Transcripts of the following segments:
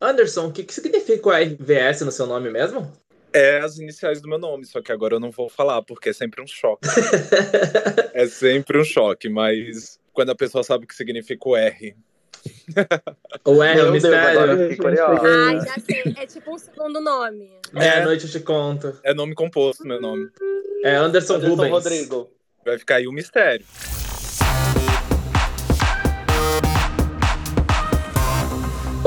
Anderson, o que, que significa o RVS no seu nome mesmo? É as iniciais do meu nome, só que agora eu não vou falar, porque é sempre um choque. é sempre um choque, mas quando a pessoa sabe o que significa o R. O R é o mistério. Ah, já sei. É tipo um segundo nome. É, é noite eu te conto. É nome composto, meu nome. É Anderson, Anderson Rubens. Rodrigo. Vai ficar aí o um mistério.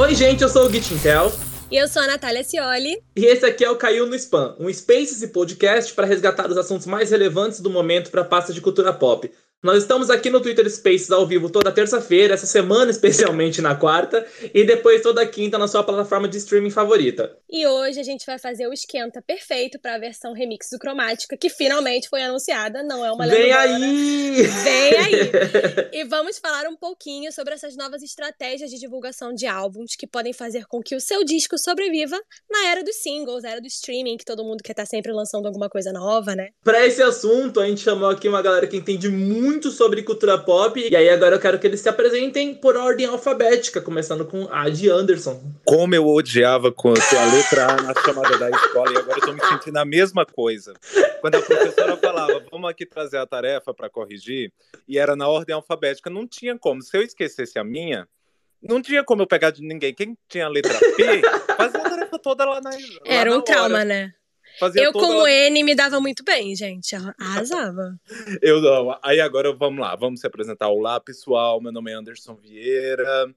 Oi, gente, eu sou o Gitintel. E eu sou a Natália Cioli. E esse aqui é o Caiu no Spam, um Spaces e podcast para resgatar os assuntos mais relevantes do momento para a pasta de cultura pop. Nós estamos aqui no Twitter Spaces ao vivo toda terça-feira, essa semana especialmente na quarta, e depois toda quinta na sua plataforma de streaming favorita. E hoje a gente vai fazer o esquenta perfeito para a versão remix do Cromática, que finalmente foi anunciada, não é uma Vem aí! Vem aí! e vamos falar um pouquinho sobre essas novas estratégias de divulgação de álbuns que podem fazer com que o seu disco sobreviva na era dos singles, era do streaming, que todo mundo quer estar tá sempre lançando alguma coisa nova, né? Para esse assunto, a gente chamou aqui uma galera que entende muito muito sobre cultura pop. E aí agora eu quero que eles se apresentem por ordem alfabética, começando com a de Anderson. Como eu odiava quando a letra A na chamada da escola, e agora eu tô me sentindo a mesma coisa. Quando a professora falava, vamos aqui trazer a tarefa para corrigir, e era na ordem alfabética, não tinha como. Se eu esquecesse a minha, não tinha como eu pegar de ninguém. Quem tinha a letra P, fazia a tarefa toda lá na. Lá Era um na trauma, hora. né? Fazia eu, como N, me dava muito bem, gente. Arrasava. eu não. Aí agora vamos lá, vamos se apresentar. Olá, pessoal. Meu nome é Anderson Vieira.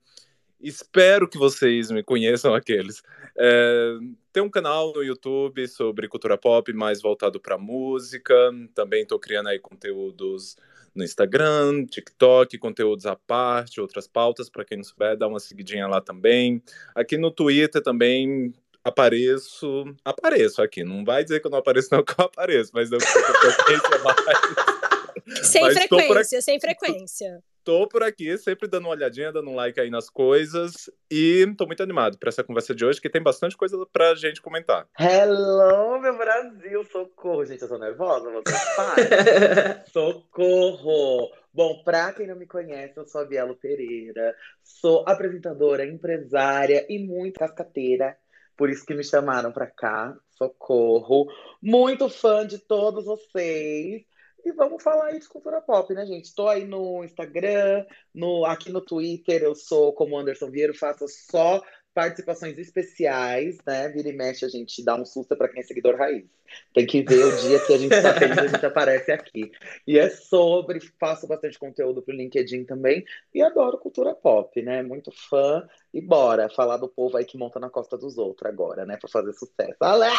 Espero que vocês me conheçam aqueles. É, tem um canal no YouTube sobre cultura pop mais voltado para música. Também estou criando aí conteúdos no Instagram, TikTok, conteúdos à parte, outras pautas, para quem não souber, dá uma seguidinha lá também. Aqui no Twitter também apareço, apareço aqui. Não vai dizer que eu não apareço, não, que eu apareço, mas eu frequência mais. Sem mas frequência, sem frequência. Tô por aqui, sempre dando uma olhadinha, dando um like aí nas coisas. E tô muito animado para essa conversa de hoje, que tem bastante coisa pra gente comentar. Hello, meu Brasil! Socorro, gente, eu tô nervosa, você Socorro! Bom, pra quem não me conhece, eu sou a Bielo Pereira, sou apresentadora, empresária e muito cascateira por isso que me chamaram para cá. Socorro. Muito fã de todos vocês. E vamos falar aí de cultura pop, né, gente? Estou aí no Instagram, no, aqui no Twitter, eu sou como Anderson Vieira, faço só participações especiais, né? Vira e mexe, a gente dá um susto para quem é seguidor raiz. Tem que ver o dia que a gente está feliz, a gente aparece aqui. E é sobre, faço bastante conteúdo pro LinkedIn também, e adoro cultura pop, né? Muito fã. E bora falar do povo aí que monta na costa dos outros agora, né? Para fazer sucesso. Alé!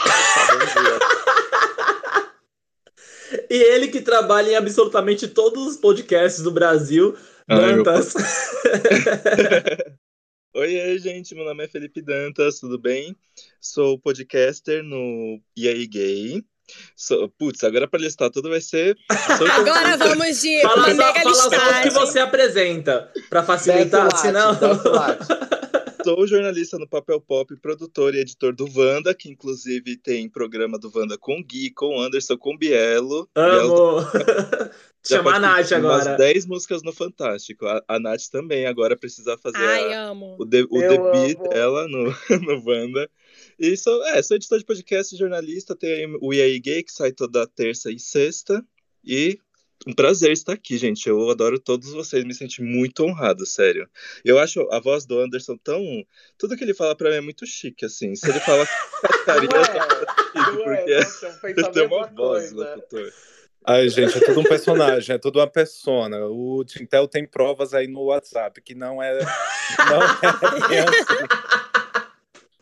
E ele que trabalha em absolutamente todos os podcasts do Brasil, Dantas. Oi, gente, meu nome é Felipe Dantas, tudo bem? Sou podcaster no E aí Gay. Sou, putz, agora para listar tudo vai ser. agora vamos de fala, uma mega fala listagem. só o que você apresenta, para facilitar, senão. Sou jornalista no Papel Pop, produtor e editor do Wanda, que inclusive tem programa do Wanda com Gui, com Anderson, com Bielo. Amo! Bielo... Chamar a Nath agora. Umas 10 músicas no Fantástico. A, a Nath também agora precisa fazer Ai, a, amo. o, de, o debut dela no, no Wanda. E sou, é, sou editor de podcast jornalista, tem o EA Gay, que sai toda terça e sexta. E um prazer estar aqui, gente. Eu adoro todos vocês, me senti muito honrado, sério. Eu acho a voz do Anderson tão. Tudo que ele fala pra mim é muito chique, assim. Se ele fala carinho, eu porque ele tem uma voz locutor. Ai, gente, é tudo um personagem, é tudo uma persona. O Tintel tem provas aí no WhatsApp que não é. Não é assim.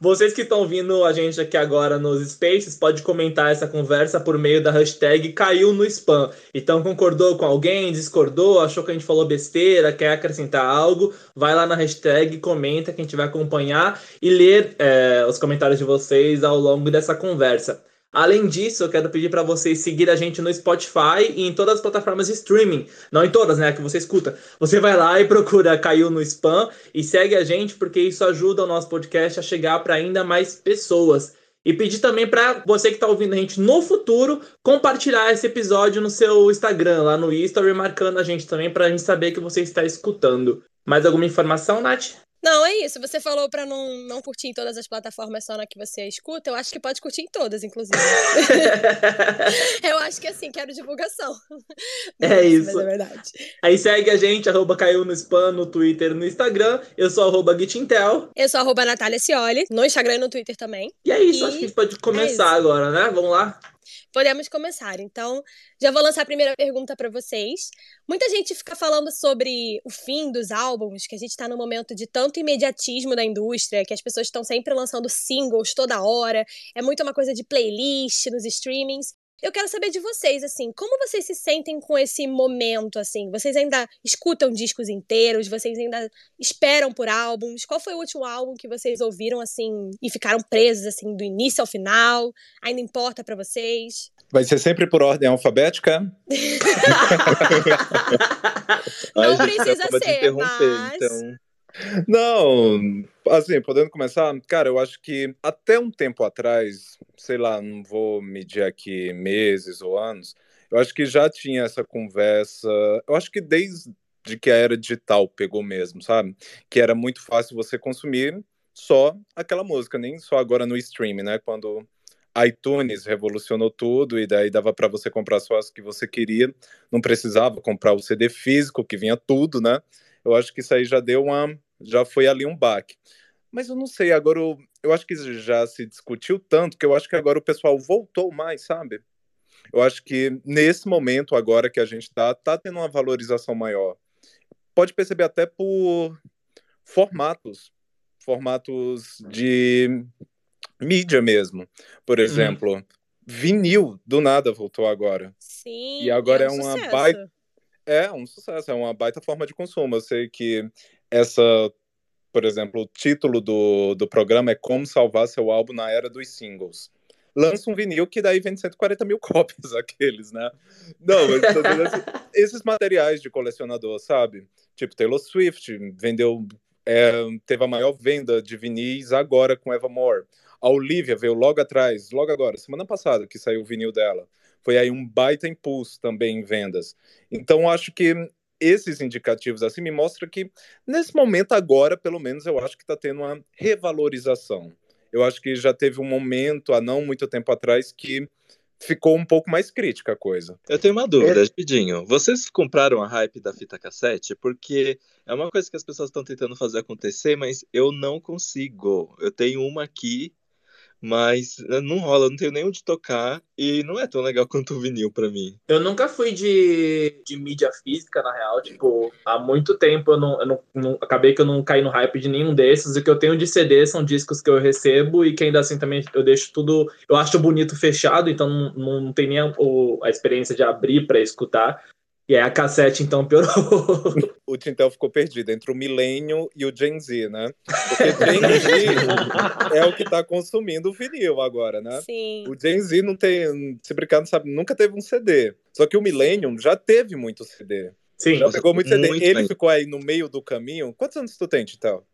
Vocês que estão vindo a gente aqui agora nos Spaces, pode comentar essa conversa por meio da hashtag caiu no spam. Então concordou com alguém, discordou, achou que a gente falou besteira, quer acrescentar algo, vai lá na hashtag, comenta que a gente vai acompanhar e ler é, os comentários de vocês ao longo dessa conversa. Além disso, eu quero pedir para vocês seguir a gente no Spotify e em todas as plataformas de streaming. Não em todas, né? Que você escuta. Você vai lá e procura Caiu no Spam e segue a gente, porque isso ajuda o nosso podcast a chegar para ainda mais pessoas. E pedir também para você que está ouvindo a gente no futuro compartilhar esse episódio no seu Instagram, lá no History, marcando a gente também para a gente saber que você está escutando. Mais alguma informação, Nath? Não, é isso. Você falou pra não, não curtir em todas as plataformas só na que você escuta. Eu acho que pode curtir em todas, inclusive. eu acho que assim, quero divulgação. É isso. Mas é verdade. Aí segue a gente, arroba caiu no spam, no Twitter e no Instagram. Eu sou arroba Gitintel. Eu sou arroba Natália Cioli, no Instagram e no Twitter também. E é isso, E acho que a gente pode começar isso. agora, né? Vamos lá? Podemos começar. Então, já vou lançar a primeira pergunta pra vocês. Muita gente fica falando sobre o fim dos álbuns, que a gente tá num momento de tanto imediatismo da indústria, que as pessoas estão sempre lançando singles toda hora. É muito uma coisa de playlist nos streamings. Eu quero saber de vocês, assim, como vocês se sentem com esse momento, assim? Vocês ainda escutam discos inteiros? Vocês ainda esperam por álbuns? Qual foi o último álbum que vocês ouviram, assim, e ficaram presos, assim, do início ao final? Ainda importa pra vocês? Vai ser sempre por ordem alfabética? Não precisa ser, mas- então. Não, assim, podendo começar, cara, eu acho que até um tempo atrás, sei lá, não vou medir aqui meses ou anos, eu acho que já tinha essa conversa, eu acho que desde que a era digital pegou mesmo, sabe? Que era muito fácil você consumir só aquela música, nem só agora no streaming, né? Quando iTunes revolucionou tudo e daí dava para você comprar só as que você queria, não precisava comprar o CD físico que vinha tudo, né? Eu acho que isso aí já deu uma, já foi ali um baque. Mas eu não sei, agora eu, eu acho que já se discutiu tanto que eu acho que agora o pessoal voltou mais, sabe? Eu acho que nesse momento agora que a gente tá, tá tendo uma valorização maior. Pode perceber até por formatos, formatos de mídia mesmo. Por exemplo, vinil do nada voltou agora. Sim. E agora é, é um uma sucesso. baita- É um sucesso, é uma baita forma de consumo. Eu sei que essa, por exemplo, o título do, do programa é Como Salvar Seu Álbum na Era dos Singles. Lança um vinil que daí vende 140 mil cópias, aqueles, né? Não, mas dizendo assim, esses materiais de colecionador, sabe? Tipo, Taylor Swift vendeu, é, teve a maior venda de vinis agora com Evermore. A Olivia veio logo atrás, logo agora, semana passada que saiu o vinil dela. Foi aí um baita impulso também em vendas. Então, acho que esses indicativos assim me mostram que nesse momento agora, pelo menos, eu acho que está tendo uma revalorização. Eu acho que já teve um momento, há não muito tempo atrás, que ficou um pouco mais crítica a coisa. Eu tenho uma dúvida, rapidinho. Vocês compraram a hype da fita cassete? Porque é uma coisa que as pessoas estão tentando fazer acontecer, mas eu não consigo. Eu tenho uma aqui, mas não rola, não tenho nem onde tocar e não é tão legal quanto o vinil pra mim. Eu nunca fui de, de mídia física, na real. Tipo, há muito tempo eu não, eu não, não- Acabei que eu não caí no hype de nenhum desses. O que eu tenho de CD são discos que eu recebo e que ainda assim também eu deixo tudo. Eu acho bonito fechado, então não, não tem nem a, a experiência de abrir pra escutar. E aí a cassete então piorou. O Tintel ficou perdido entre o Millennium e o Gen Z, né? Porque Gen Z é o que está consumindo o vinil agora, né? Sim. O Gen Z não tem, se brincar, não sabe, nunca teve um CD. Só que o Millennium já teve muito CD. Sim, Já pegou muito CD. Muito Ele bem. ficou aí no meio do caminho. Quantos anos tu tem, Tintel?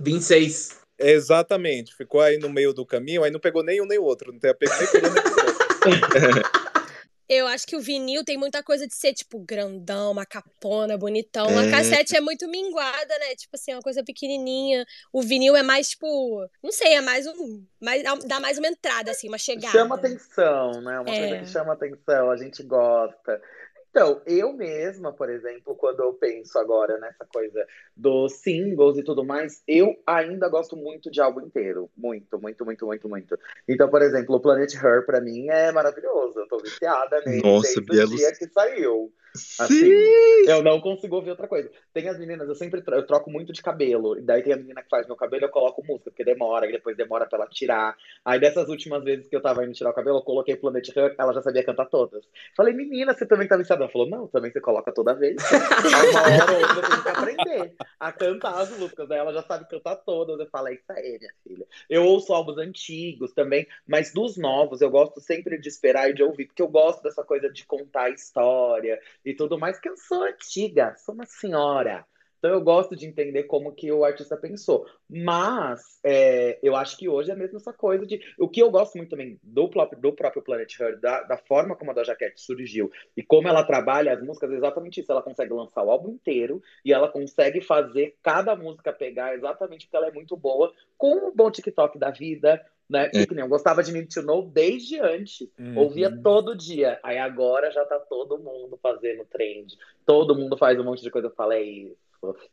26. Exatamente, ficou aí no meio do caminho, aí não pegou nem um nem o outro, não tem apego nem um nem outro. Eu acho que o vinil tem muita coisa de ser, tipo, grandão, uma capona, bonitão. A É. cassete é muito minguada, né? Tipo assim, é uma coisa pequenininha. O vinil é mais, tipo, não sei, é mais um. Mais, dá mais uma entrada, assim, uma chegada. Chama atenção, né? Uma É. coisa que chama atenção, a gente gosta. Então, eu mesma, por exemplo, quando eu penso agora nessa coisa dos singles e tudo mais, eu ainda gosto muito de álbum inteiro. Muito, muito, muito, muito, muito. Então, por exemplo, o Planet Her, pra mim, é maravilhoso. Eu tô viciada nele Nossa, desde o dia que saiu. Assim, Sim! eu não consigo ouvir outra coisa. Tem as meninas, eu sempre eu troco muito de cabelo. E daí tem a menina que faz meu cabelo, eu coloco música, porque demora, e depois demora pra ela tirar. Aí dessas últimas vezes que eu tava indo tirar o cabelo, eu coloquei Planet Her, ela já sabia cantar todas. Falei, menina, você também tá viciada? Ela falou, não, também você coloca toda vez. Aí uma hora ou outra eu tenho que aprender a cantar as músicas. Daí ela já sabe cantar todas. Eu falo, é isso aí, minha filha. Eu ouço álbuns antigos também, mas dos novos eu gosto sempre de esperar e de ouvir, porque eu gosto dessa coisa de contar a história e tudo mais, que eu sou antiga, sou uma senhora. Então eu gosto de entender como que o artista pensou. Mas é, eu acho que hoje é mesmo essa coisa de. O que eu gosto muito também do próprio, do próprio Planet Her, da, da forma como a Doja Cat surgiu e como ela trabalha as músicas, é exatamente isso. Ela consegue lançar o álbum inteiro e ela consegue fazer cada música pegar exatamente porque ela é muito boa, com um bom TikTok da vida, né? É. eu gostava de Need to Know desde antes. Uhum. Ouvia todo dia. Aí agora já tá todo mundo fazendo trend. Todo mundo faz um monte de coisa. Eu falei isso.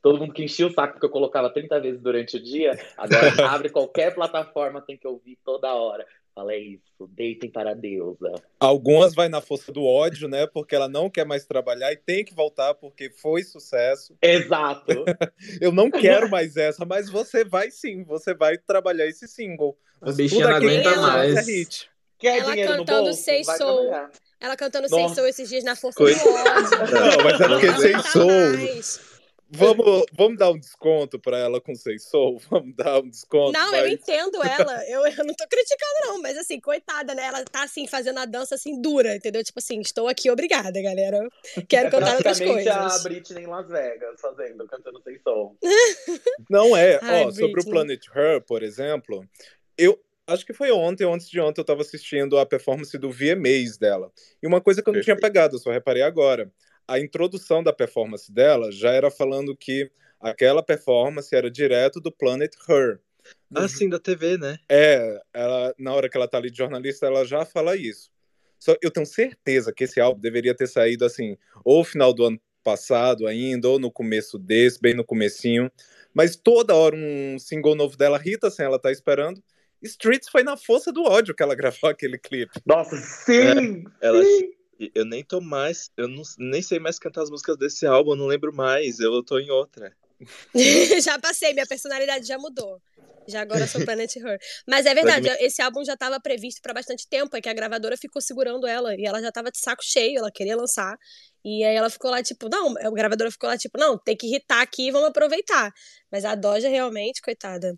Todo mundo que enchia o saco porque eu colocava 30 vezes durante o dia, agora abre qualquer plataforma, tem que ouvir toda hora. Falei isso, deitem para a deusa. Algumas vai na força do ódio, né? Porque ela não quer mais trabalhar e tem que voltar porque foi sucesso. Exato. eu não quero mais essa, mas você vai sim, você vai trabalhar esse single. A bichinha não aguenta mais. É hit. Quer ela cantando Sei Soul. Ela cantando Sei Soul esses dias na força Coisa... do ódio. Não, mas é porque Sei Soul. Vamos, vamos dar um desconto para ela com seis soul? Vamos dar um desconto. Não, mas... eu entendo ela. Eu, eu não tô criticando, não. Mas assim, coitada, né? Ela tá assim, fazendo a dança assim, dura, entendeu? Tipo assim, estou aqui, obrigada, galera. Quero é cantar outras coisas. a Britney em Las Vegas, fazendo, cantando sem soul. Não é. Ai, Ó, sobre o Planet Her, por exemplo, eu, acho que foi ontem, antes de ontem, eu tava assistindo a performance do VMAs dela. E uma coisa que eu não Perfeito. tinha pegado, eu só reparei agora a introdução da performance dela já era falando que aquela performance era direto do Planet Her. Ah, sim, da TV, né? É, ela, na hora que ela tá ali de jornalista, ela já fala isso. Só eu tenho certeza que esse álbum deveria ter saído assim, ou final do ano passado ainda, ou no começo desse, bem no comecinho. Mas toda hora um single novo dela, Rita, sem ela tá esperando. Streets foi na força do ódio que ela gravou aquele clipe. Nossa, sim! É, ela, eu nem tô mais, eu não, nem sei mais cantar as músicas desse álbum, eu não lembro mais, eu tô em outra. já passei, minha personalidade já mudou. Já agora sou Planet Her. Mas é verdade, esse álbum já estava previsto para bastante tempo, é que a gravadora ficou segurando ela e ela já estava de saco cheio, ela queria lançar. E aí ela ficou lá, tipo, não, a gravadora ficou lá, tipo, não, tem que irritar aqui, vamos aproveitar. Mas a Doja realmente, coitada,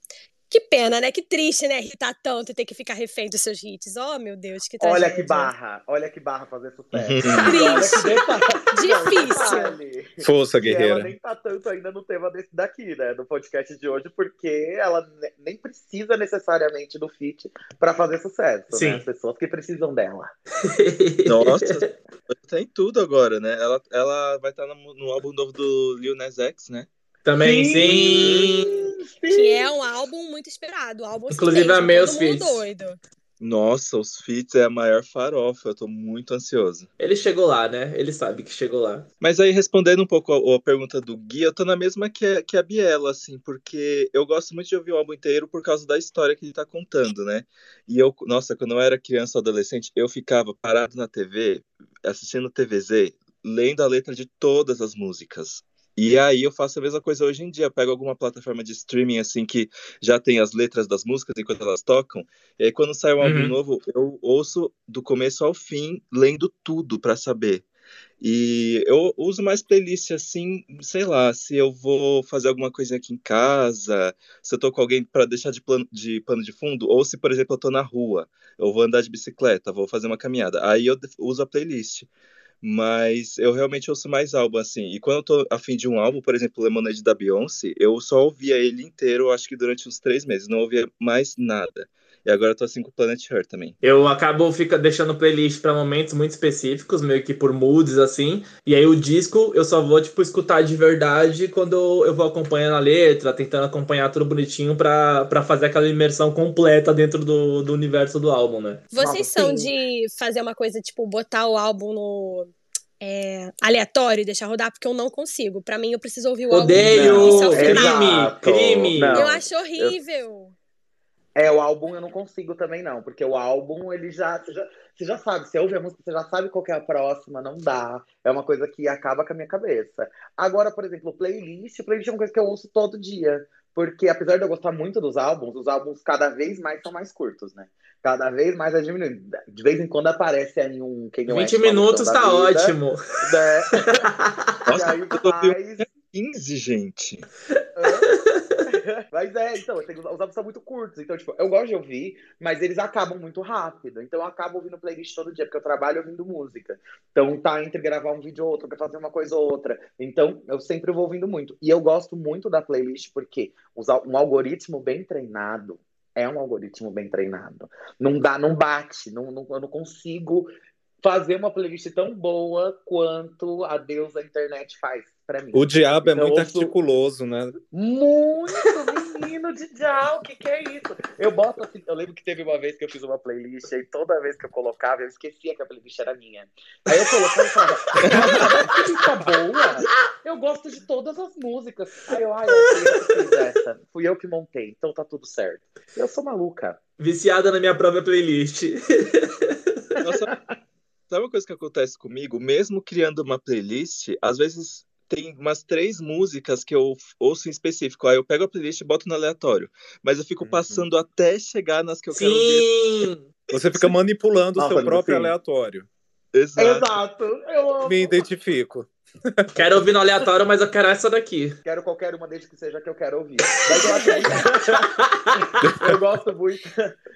que pena, né? Que triste, né? Irritar tanto e ter que ficar refém dos seus hits. Oh, meu Deus, que tragédia. Olha que barra. Olha que barra fazer sucesso. triste. Difícil. Força, guerreira. ela nem tá tanto ainda no tema desse daqui, né? Do podcast de hoje, porque ela nem precisa necessariamente do feat pra fazer sucesso. Né? Sim. Né? As pessoas que precisam dela. Nossa, tem tudo agora, né? Ela, ela vai estar no, no álbum novo do Lil Nas X, né? Também, sim. sim. Que é um álbum muito esperado. álbum Inclusive, a meus feats. doido. Nossa, os feats é a maior farofa. Eu tô muito ansioso. Ele chegou lá, né? Ele sabe que chegou lá. Mas aí, respondendo um pouco a, a pergunta do Gui, eu tô na mesma que a, que a Biela, assim, porque eu gosto muito de ouvir o álbum inteiro por causa da história que ele tá contando, né? E eu, nossa, quando eu era criança ou adolescente, eu ficava parado na TV, assistindo TVZ, lendo a letra de todas as músicas. E aí eu faço a mesma coisa hoje em dia, eu pego alguma plataforma de streaming assim que já tem as letras das músicas enquanto elas tocam, e aí quando sai um uhum. álbum novo, eu ouço do começo ao fim, lendo tudo para saber. E eu uso mais playlist assim, sei lá, se eu vou fazer alguma coisa aqui em casa, se eu tô com alguém para deixar de, plano, de pano de fundo, ou se, por exemplo, eu tô na rua, eu vou andar de bicicleta, vou fazer uma caminhada. Aí eu uso a playlist. Mas eu realmente ouço mais álbum, assim. E quando eu tô afim de um álbum, por exemplo, Lemonade da Beyoncé, eu só ouvia ele inteiro, acho que durante uns três meses. Não ouvia mais nada. E agora eu tô assim com o Planet Her também. Eu acabo fica deixando playlist para momentos muito específicos, meio que por moods, assim. E aí o disco eu só vou, tipo, escutar de verdade quando eu vou acompanhando a letra, tentando acompanhar tudo bonitinho para fazer aquela imersão completa dentro do, do universo do álbum, né? Vocês Nossa, são sim. de fazer uma coisa, tipo, botar o álbum no. É, aleatório e deixar rodar, porque eu não consigo. Para mim, eu preciso ouvir o Odeio. álbum. Odeio! Crime! Crime! Eu acho horrível. Eu... É, o álbum eu não consigo também, não, porque o álbum, ele já. Você já, você já sabe, você ouve a música, você já sabe qual é a próxima, não dá. É uma coisa que acaba com a minha cabeça. Agora, por exemplo, playlist, playlist é uma coisa que eu ouço todo dia. Porque apesar de eu gostar muito dos álbuns, os álbuns cada vez mais são mais curtos, né? Cada vez mais é diminuindo. De vez em quando aparece aí um. Quem 20 minutos tá vida, ótimo. Né? Nossa, e aí faz... 15, gente. mas é, então, os álbuns são muito curtos. Então, tipo, eu gosto de ouvir, mas eles acabam muito rápido. Então, eu acabo ouvindo playlist todo dia, porque eu trabalho ouvindo música. Então, tá entre gravar um vídeo ou outro, pra fazer uma coisa ou outra. Então, eu sempre vou ouvindo muito. E eu gosto muito da playlist, porque um algoritmo bem treinado é um algoritmo bem treinado. Não dá, não bate, não, não, eu não consigo fazer uma playlist tão boa quanto a Deus da internet faz para mim. O diabo é então, é muito ouço... articuloso, né? Muito, menino de diabo, o que, que é isso? Eu boto assim, eu lembro que teve uma vez que eu fiz uma playlist e toda vez que eu colocava, eu esquecia que a playlist era minha. Aí eu colocava e falava, que música boa! Eu gosto de todas as músicas. Aí eu, ai, eu que fiz essa. Fui eu que montei, então tá tudo certo. Eu sou maluca. Viciada na minha própria playlist. Nossa, Sabe uma coisa que acontece comigo? Mesmo criando uma playlist, às vezes tem umas três músicas que eu ouço em específico. Aí eu pego a playlist e boto no aleatório. Mas eu fico uhum. passando até chegar nas que eu Sim. quero ver. Você fica manipulando o seu próprio aleatório. Exato. Exato. Eu Me identifico. Quero ouvir no aleatório, mas eu quero essa daqui. Quero qualquer uma desde que seja que eu quero ouvir. Mas eu, acho muito... eu gosto muito.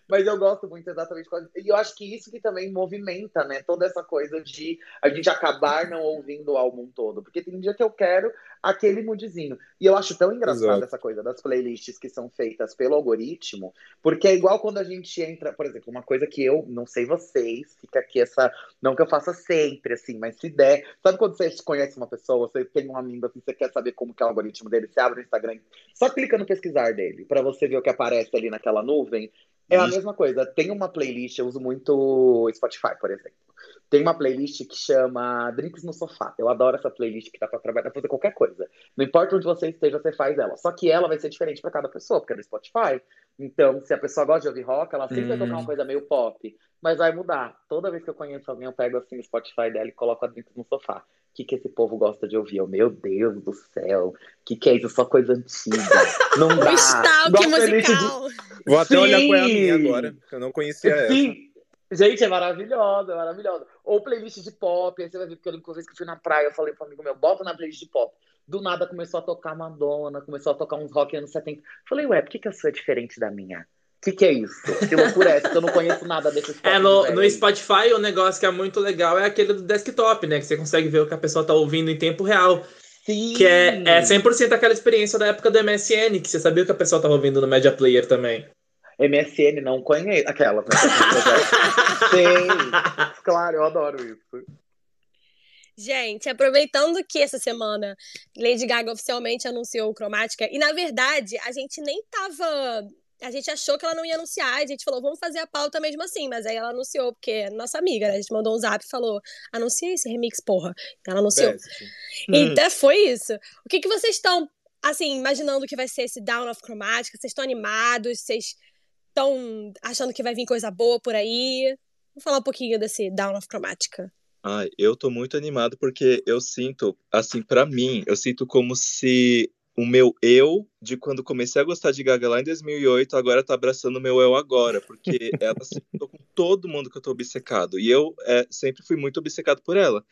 Mas eu gosto muito exatamente. E eu acho que isso que também movimenta, né? Toda essa coisa de a gente acabar não ouvindo o álbum todo. Porque tem dia que eu quero aquele moodzinho. E eu acho tão engraçado Exato. essa coisa das playlists que são feitas pelo algoritmo, porque é igual quando a gente entra, por exemplo, uma coisa que eu não sei vocês, fica aqui essa. Não que eu faça sempre, assim, mas se der. Sabe quando você conhece uma pessoa, você tem um amigo assim, você quer saber como que é o algoritmo dele, você abre o Instagram, só clica no pesquisar dele, para você ver o que aparece ali naquela nuvem. É a mesma coisa. Tem uma playlist, eu uso muito Spotify, por exemplo. Tem uma playlist que chama Drinks no Sofá. Eu adoro essa playlist que dá pra trabalhar, pra fazer qualquer coisa. Não importa onde você esteja, você faz ela. Só que ela vai ser diferente para cada pessoa, porque é do Spotify. Então, se a pessoa gosta de ouvir rock, ela sempre vai tocar uma hum. coisa meio pop. Mas vai mudar. Toda vez que eu conheço alguém, eu pego assim o Spotify dela e coloco a Drinks no Sofá. O que, que esse povo gosta de ouvir? Eu, meu Deus do céu. O que, que é isso? Só coisa antiga. Não dá. Stalk musical. De... Vou até Sim. olhar qual é a minha agora, que eu não conhecia Sim. essa. Gente, é maravilhosa, é maravilhosa. Ou playlist de pop, aí você vai ver, porque eu lembro que uma vez que eu fui na praia, eu falei pro amigo meu, bota na playlist de pop. Do nada começou a tocar Madonna, começou a tocar uns rock anos 70. Falei, ué, por que, que a sua é diferente da minha? O que, que é isso? Que loucura é essa? Que eu não conheço nada desses É, no, no Spotify o negócio que é muito legal é aquele do desktop, né? Que você consegue ver o que a pessoa tá ouvindo em tempo real. Sim. Que é, é 100% aquela experiência da época do MSN, que você sabia o que a pessoa tava ouvindo no Media Player também. MSN não conheço. Aquela. Né? Sim. Claro, eu adoro isso. Gente, aproveitando que essa semana Lady Gaga oficialmente anunciou o Cromática, e na verdade a gente nem tava. A gente achou que ela não ia anunciar, a gente falou, vamos fazer a pauta mesmo assim, mas aí ela anunciou, porque é nossa amiga, né? A gente mandou um zap e falou, anuncia esse remix, porra. Então ela anunciou. Best. Então foi isso. O que, que vocês estão, assim, imaginando que vai ser esse Down of Chromatica? Vocês estão animados? Vocês estão achando que vai vir coisa boa por aí. Vamos falar um pouquinho desse Down of Chromatica. Ai, eu tô muito animado porque eu sinto, assim, para mim, eu sinto como se o meu eu de quando comecei a gostar de Gaga lá em 2008 agora tá abraçando o meu eu agora, porque ela se com todo mundo que eu tô obcecado. E eu é, sempre fui muito obcecado por ela.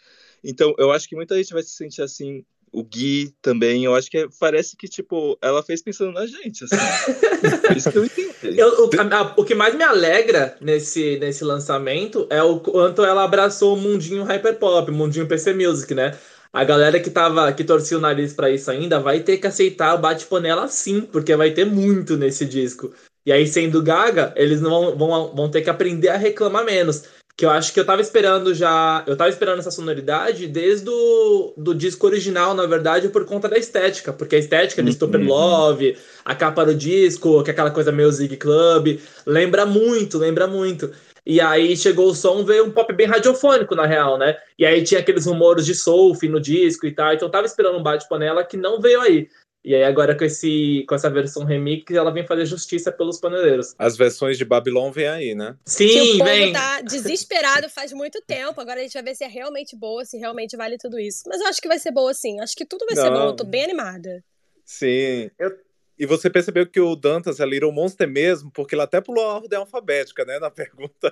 Então, eu acho que muita gente vai se sentir assim o Gui também, eu acho que é, parece que, tipo, ela fez pensando na gente, assim. isso que eu entendi. Eu, o, a, o, que mais me alegra nesse, nesse lançamento é o quanto ela abraçou o mundinho hyperpop, o mundinho PC Music, né? A galera que tava, que torcia o nariz para isso ainda vai ter que aceitar o bate-panela sim, porque vai ter muito nesse disco. E aí, sendo Gaga, eles não vão, vão, ter que aprender a reclamar menos que eu acho que eu tava esperando já. Eu tava esperando essa sonoridade desde o do disco original, na verdade, por conta da estética. Porque a estética de Stupid uhum. Love, a capa do disco, que é aquela coisa meio Zig Club, lembra muito, lembra muito. E aí chegou o som, veio um pop bem radiofônico, na real, né? E aí tinha aqueles rumores de surf no disco e tal. Então eu tava esperando um bate-panela que não veio aí. E aí agora com, esse, com essa versão remix, ela vem fazer justiça pelos paneleiros. As versões de Babylon vem aí, né? Sim, que o povo vem. tá desesperado faz muito tempo. Agora a gente vai ver se é realmente boa, se realmente vale tudo isso. Mas eu acho que vai ser boa sim. Acho que tudo vai Não. ser bom. Eu tô bem animada. Sim. Eu... E você percebeu que o Dantas é Little Monster mesmo, porque ele até pulou a ordem alfabética, né? Na pergunta.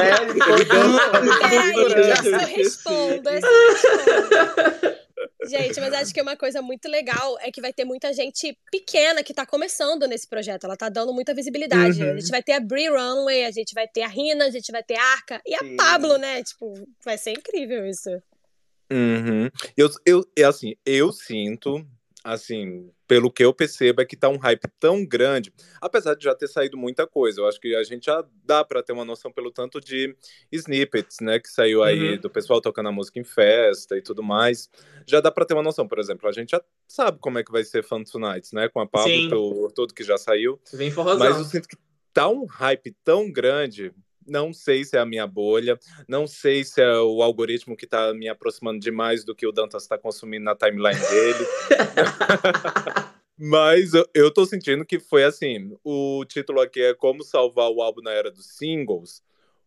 é, eu eu respondo. Gente, mas acho que uma coisa muito legal é que vai ter muita gente pequena que tá começando nesse projeto. Ela tá dando muita visibilidade. Uhum. A gente vai ter a Brie Runway, a gente vai ter a Rina, a gente vai ter a Arca e a Sim. Pablo, né? Tipo, vai ser incrível isso. Uhum. Eu, eu, é assim, eu sinto assim, pelo que eu percebo, é que tá um hype tão grande, apesar de já ter saído muita coisa. Eu acho que a gente já dá para ter uma noção pelo tanto de snippets, né, que saiu aí Uhum. do pessoal tocando a música em festa e tudo mais. Já dá para ter uma noção, por exemplo, a gente já sabe como é que vai ser Fun Tonight, né, com a Pablo, tudo que já saiu. Vem forrozão. Mas eu sinto que tá um hype tão grande. Não sei se é a minha bolha, não sei se é o algoritmo que tá me aproximando demais do que o Dantas tá consumindo na timeline dele. Mas eu, eu tô sentindo que foi assim: o título aqui é Como Salvar o Álbum na Era dos Singles.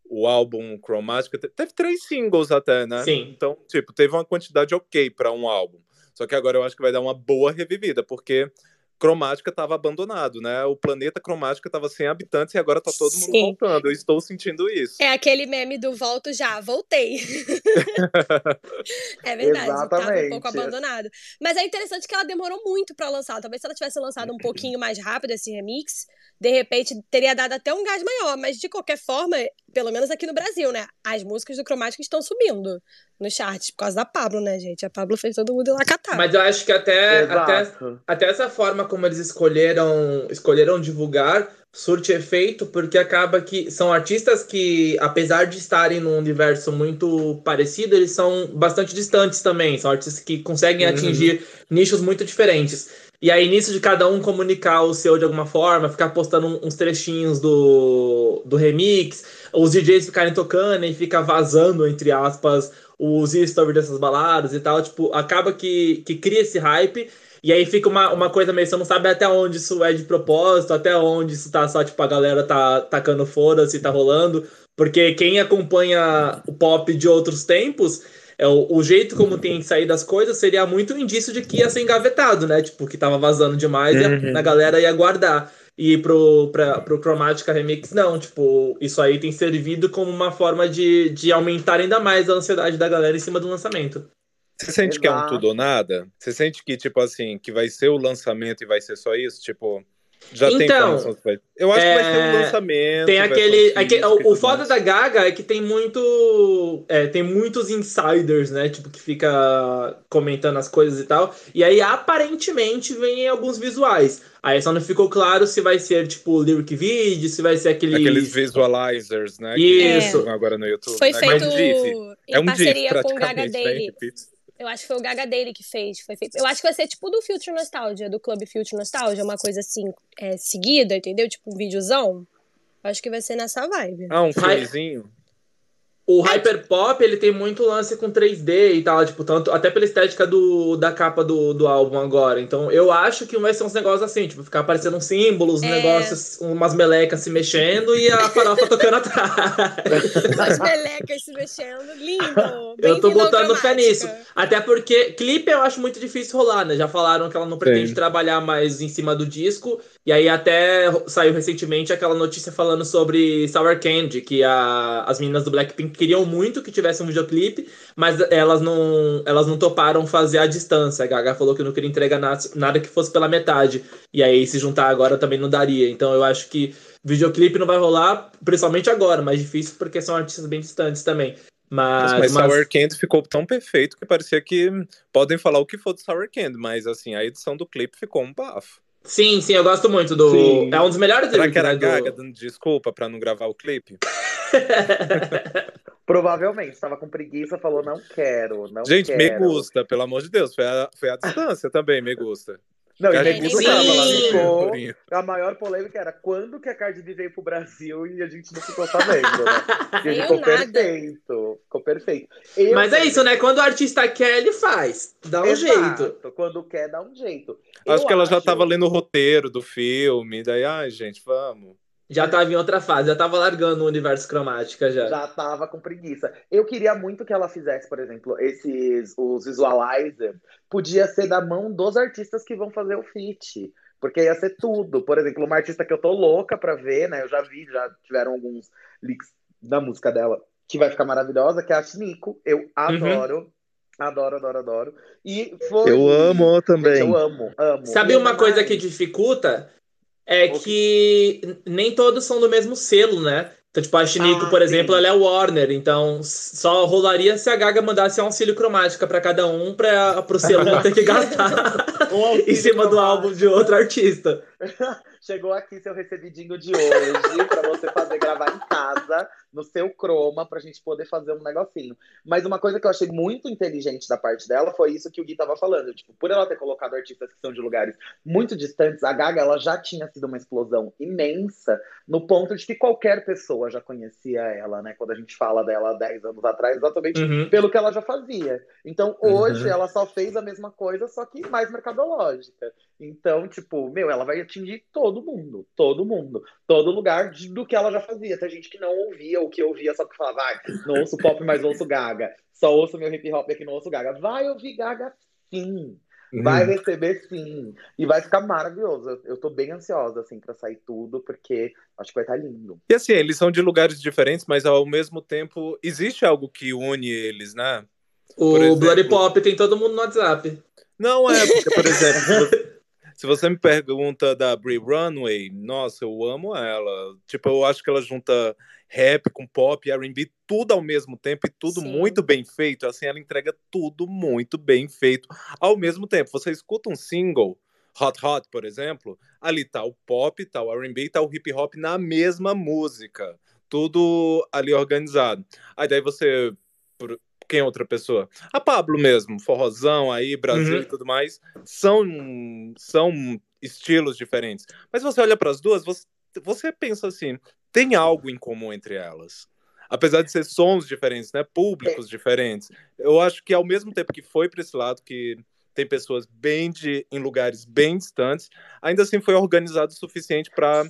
O álbum Chromatica te- teve três singles até, né? Sim. Então, tipo, teve uma quantidade ok para um álbum. Só que agora eu acho que vai dar uma boa revivida, porque Cromática estava abandonado, né? O planeta Cromática estava sem habitantes e agora tá todo mundo Sim. voltando. Eu estou sentindo isso. É aquele meme do volto já, voltei. é verdade, tava um Exatamente. pouco abandonado. Mas é interessante que ela demorou muito pra lançar. Talvez se ela tivesse lançado um pouquinho mais rápido esse remix, de repente teria dado até um gás maior. Mas de qualquer forma, pelo menos aqui no Brasil, né? As músicas do Cromática estão subindo no charts por causa da Pablo, né, gente? A Pablo fez todo mundo ir lá catar. Mas eu acho que até, até, Exato. até essa forma como eles escolheram, escolheram divulgar surte efeito, porque acaba que são artistas que, apesar de estarem num universo muito parecido, eles são bastante distantes também. São artistas que conseguem Uhum. atingir nichos muito diferentes. E aí, nisso de cada um comunicar o seu de alguma forma, ficar postando uns trechinhos do, do remix, os DJs ficarem tocando e fica vazando, entre aspas, os stories dessas baladas e tal, tipo, acaba que, que cria esse hype. E aí fica uma, uma coisa meio, você não sabe até onde isso é de propósito, até onde isso tá só, tipo, a galera tá tacando foda-se, tá rolando. Porque quem acompanha o pop de outros tempos, é o, o jeito como tem saído as coisas seria muito um indício de que ia ser engavetado, né? Tipo, que tava vazando demais e Uhum. a, a galera ia guardar. E pro, pra, pro Chromatica Remix, não. Tipo, isso aí tem servido como uma forma de, de aumentar ainda mais a ansiedade da galera em cima do lançamento. Você sente que é um tudo ou nada? Você sente que, tipo assim, que vai ser o lançamento e vai ser só isso? Tipo, já tem Então, vai... Eu acho que vai ser um é, lançamento. Tem aquele. um aque- disco e o, o foda mais. da Gaga é que tem muito. é, tem muitos insiders, né? Tipo, que fica comentando as coisas e tal. E aí, aparentemente, vem alguns visuais. Aí só não ficou claro se vai ser, tipo, lyric video, se vai ser aquele. Aqueles visualizers, né? Isso. Que estão agora no YouTube. Foi né? feito É GIF. em É um GIF, parceria com o Gaga praticamente, né? Eu acho que foi o Gaga Daily que fez. Foi feito. Eu acho que vai ser tipo do Future Nostalgia, do Club Future Nostalgia, uma coisa assim, é, seguida, entendeu? Tipo um videozão. Eu acho que vai ser nessa vibe. Ah, um filmezinho? O Hyperpop, ele tem muito lance com 3D e tal, tipo, tanto, até pela estética do, da capa do, do álbum agora. Então, eu acho que vai ser uns negócios assim, tipo, ficar aparecendo uns símbolos, É. negócios, umas melecas se mexendo e a farofa tocando atrás. As melecas se mexendo. Lindo. Eu tô botando fé nisso. Até porque clipe eu acho muito difícil rolar, né? Já falaram que ela não pretende Sim. trabalhar mais em cima do disco. E aí até saiu recentemente aquela notícia falando sobre Sour Candy, que a- as meninas do Blackpink queriam muito que tivesse um videoclipe, mas elas não, elas não toparam fazer a distância. A Gaga falou que não queria entregar na- nada que fosse pela metade. E aí se juntar agora também não daria. Então eu acho que videoclipe não vai rolar, principalmente agora, mais difícil porque são artistas bem distantes também. Mas, Mas, mas- Sour Candy ficou tão perfeito que parecia que podem falar o que for do Sour Candy, mas assim, a edição do clipe ficou um bafo. Sim, sim, eu gosto muito do. Sim. É um dos melhores Será que era a né, Gaga do... dando desculpa pra não gravar o clipe? Provavelmente, estava com preguiça, falou, não quero, não Gente, quero. me gusta, pelo amor de Deus. Foi a, foi a distância também, me gusta. Não, e vi. tava lá ficou. A maior polêmica era quando que a Cardi B veio pro Brasil e a gente não ficou sabendo, né? E ficou nada. perfeito. Ficou perfeito. Eu, Mas é isso, né? Quando o artista quer, ele faz. Dá um Exato. jeito. Quando quer, dá um jeito. Acho Eu que ela já acho- tava lendo o roteiro do filme, daí, ai, gente, vamos. Já tava em outra fase, já tava largando o universo cromática já. Já tava com preguiça. Eu queria muito que ela fizesse, por exemplo, esses os visualizers. Podia ser da mão dos artistas que vão fazer o feat. Porque ia ser tudo. Por exemplo, uma artista que eu tô louca pra ver, né? Eu já vi, já tiveram alguns leaks da música dela que vai ficar maravilhosa, que é a Shiniko. Eu adoro. Adoro, adoro, adoro. E foi... Eu amo também. Gente, eu amo, amo. Sabe uma coisa mais- que dificulta? É O que nem todos são do mesmo selo, né? Então, tipo, a Shiniko, Ah, por sim. exemplo, ela é Warner, então só rolaria se a Gaga mandasse um auxílio cromática pra cada um para pro selo não ter que gastar Um em cima do álbum de outro artista. Chegou aqui seu recebidinho de hoje pra você fazer gravar em casa, no seu chroma, pra gente poder fazer um negocinho. Mas uma coisa que eu achei muito inteligente da parte dela foi isso que o Gui tava falando. Tipo, por ela ter colocado artistas que são de lugares muito distantes, a Gaga ela já tinha sido uma explosão imensa, no ponto de que qualquer pessoa já conhecia ela, né? Quando a gente fala dela há 10 anos atrás, exatamente Uhum. pelo que ela já fazia. Então, hoje, Uhum. ela só fez a mesma coisa, só que mais mercadológica. Então, tipo, meu, ela vai atingir todo mundo, todo mundo, todo lugar de- do que ela já fazia. Tem gente que não ouvia o que ouvia, só que falava, vai, não ouço pop, mas ouço Gaga. Só ouço meu hip hop aqui, não ouço Gaga. Vai ouvir Gaga sim. Vai Uhum. receber sim. E vai ficar maravilhoso. Eu, eu tô bem ansiosa, assim, pra sair tudo, porque acho que vai estar lindo. E assim, eles são de lugares diferentes, mas ao mesmo tempo existe algo que une eles, né? O exemplo- Bloody Pop tem todo mundo no WhatsApp. Não é, porque, por exemplo, se você- me pergunta da Brie Runway, nossa, eu amo ela. Tipo, eu acho que ela junta rap com pop e R&B, tudo ao mesmo tempo e tudo Sim. muito bem feito. Assim, ela entrega tudo muito bem feito ao mesmo tempo. Você escuta um single, Hot Hot, por exemplo, ali tá o pop, tá o R&B, tá o hip hop na mesma música. Tudo ali organizado. Aí daí você... Quem é outra pessoa? A Pablo mesmo, forrozão aí, Brasil Uhum. e tudo mais. São, são estilos diferentes. Mas você olha para as duas, você, você pensa assim, tem algo em comum entre elas. Apesar de ser sons diferentes, né? Públicos diferentes. Eu acho que ao mesmo tempo que foi para esse lado, que tem pessoas bem de, em lugares bem distantes, ainda assim foi organizado o suficiente para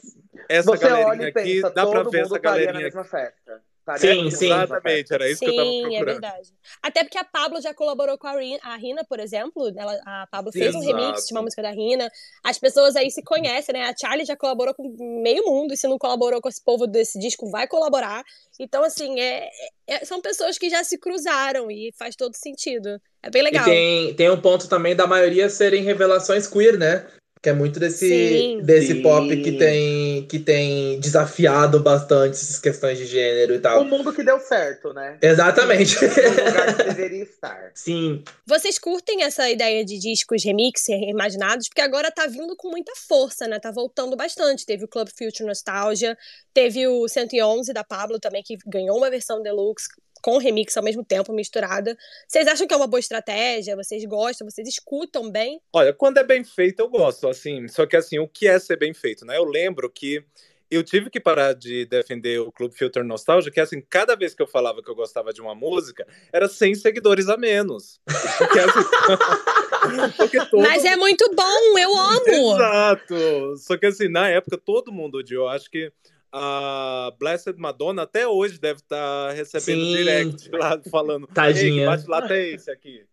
essa Você olha galerinha e aqui, pensa, dá para ver essa na galerinha aqui. mesma festa. Sim, sim. Exatamente, era isso que eu tava Sim, é procurando. verdade. Até porque a Pablo já colaborou com a Ri- a Rina, por exemplo. Ela, a Pablo Sim, fez um remix exato. de uma música da Rina. As pessoas aí se conhecem, né? A Charlie já colaborou com meio mundo. E se não colaborou com esse povo desse disco, vai colaborar. Então, assim, é, é- são pessoas que já se cruzaram e faz todo sentido. É bem legal. E tem, tem um ponto também da maioria serem revelações queer, né? Que é muito desse, Sim. desse Sim. pop que tem, que tem desafiado bastante essas questões de gênero e O tal. mundo que deu certo, né? Exatamente. O lugar que deveria estar. Sim. Vocês curtem essa ideia de discos remix reimaginados? Porque agora tá vindo com muita força, né? Tá voltando bastante. Teve o Club Future Nostalgia, teve o 111 da Pablo também, que ganhou uma versão deluxe com remix ao mesmo tempo, misturada. Vocês acham que é uma boa estratégia? Vocês gostam? Vocês escutam bem? Olha, quando é bem feito, eu gosto, assim. Só que, assim, o que é ser bem feito, né? Eu lembro que eu tive que parar de defender o Clube Filter Nostalgia, que, assim, cada vez que eu falava que eu gostava de uma música, era 100 seguidores a menos. Porque, assim... todo Mas é muito bom, eu amo! Exato! Só que, assim, na época, todo mundo odiou. Acho que a Blessed Madonna até hoje deve estar recebendo Sim. direct lá, falando Tadinha. bate lata é esse aqui?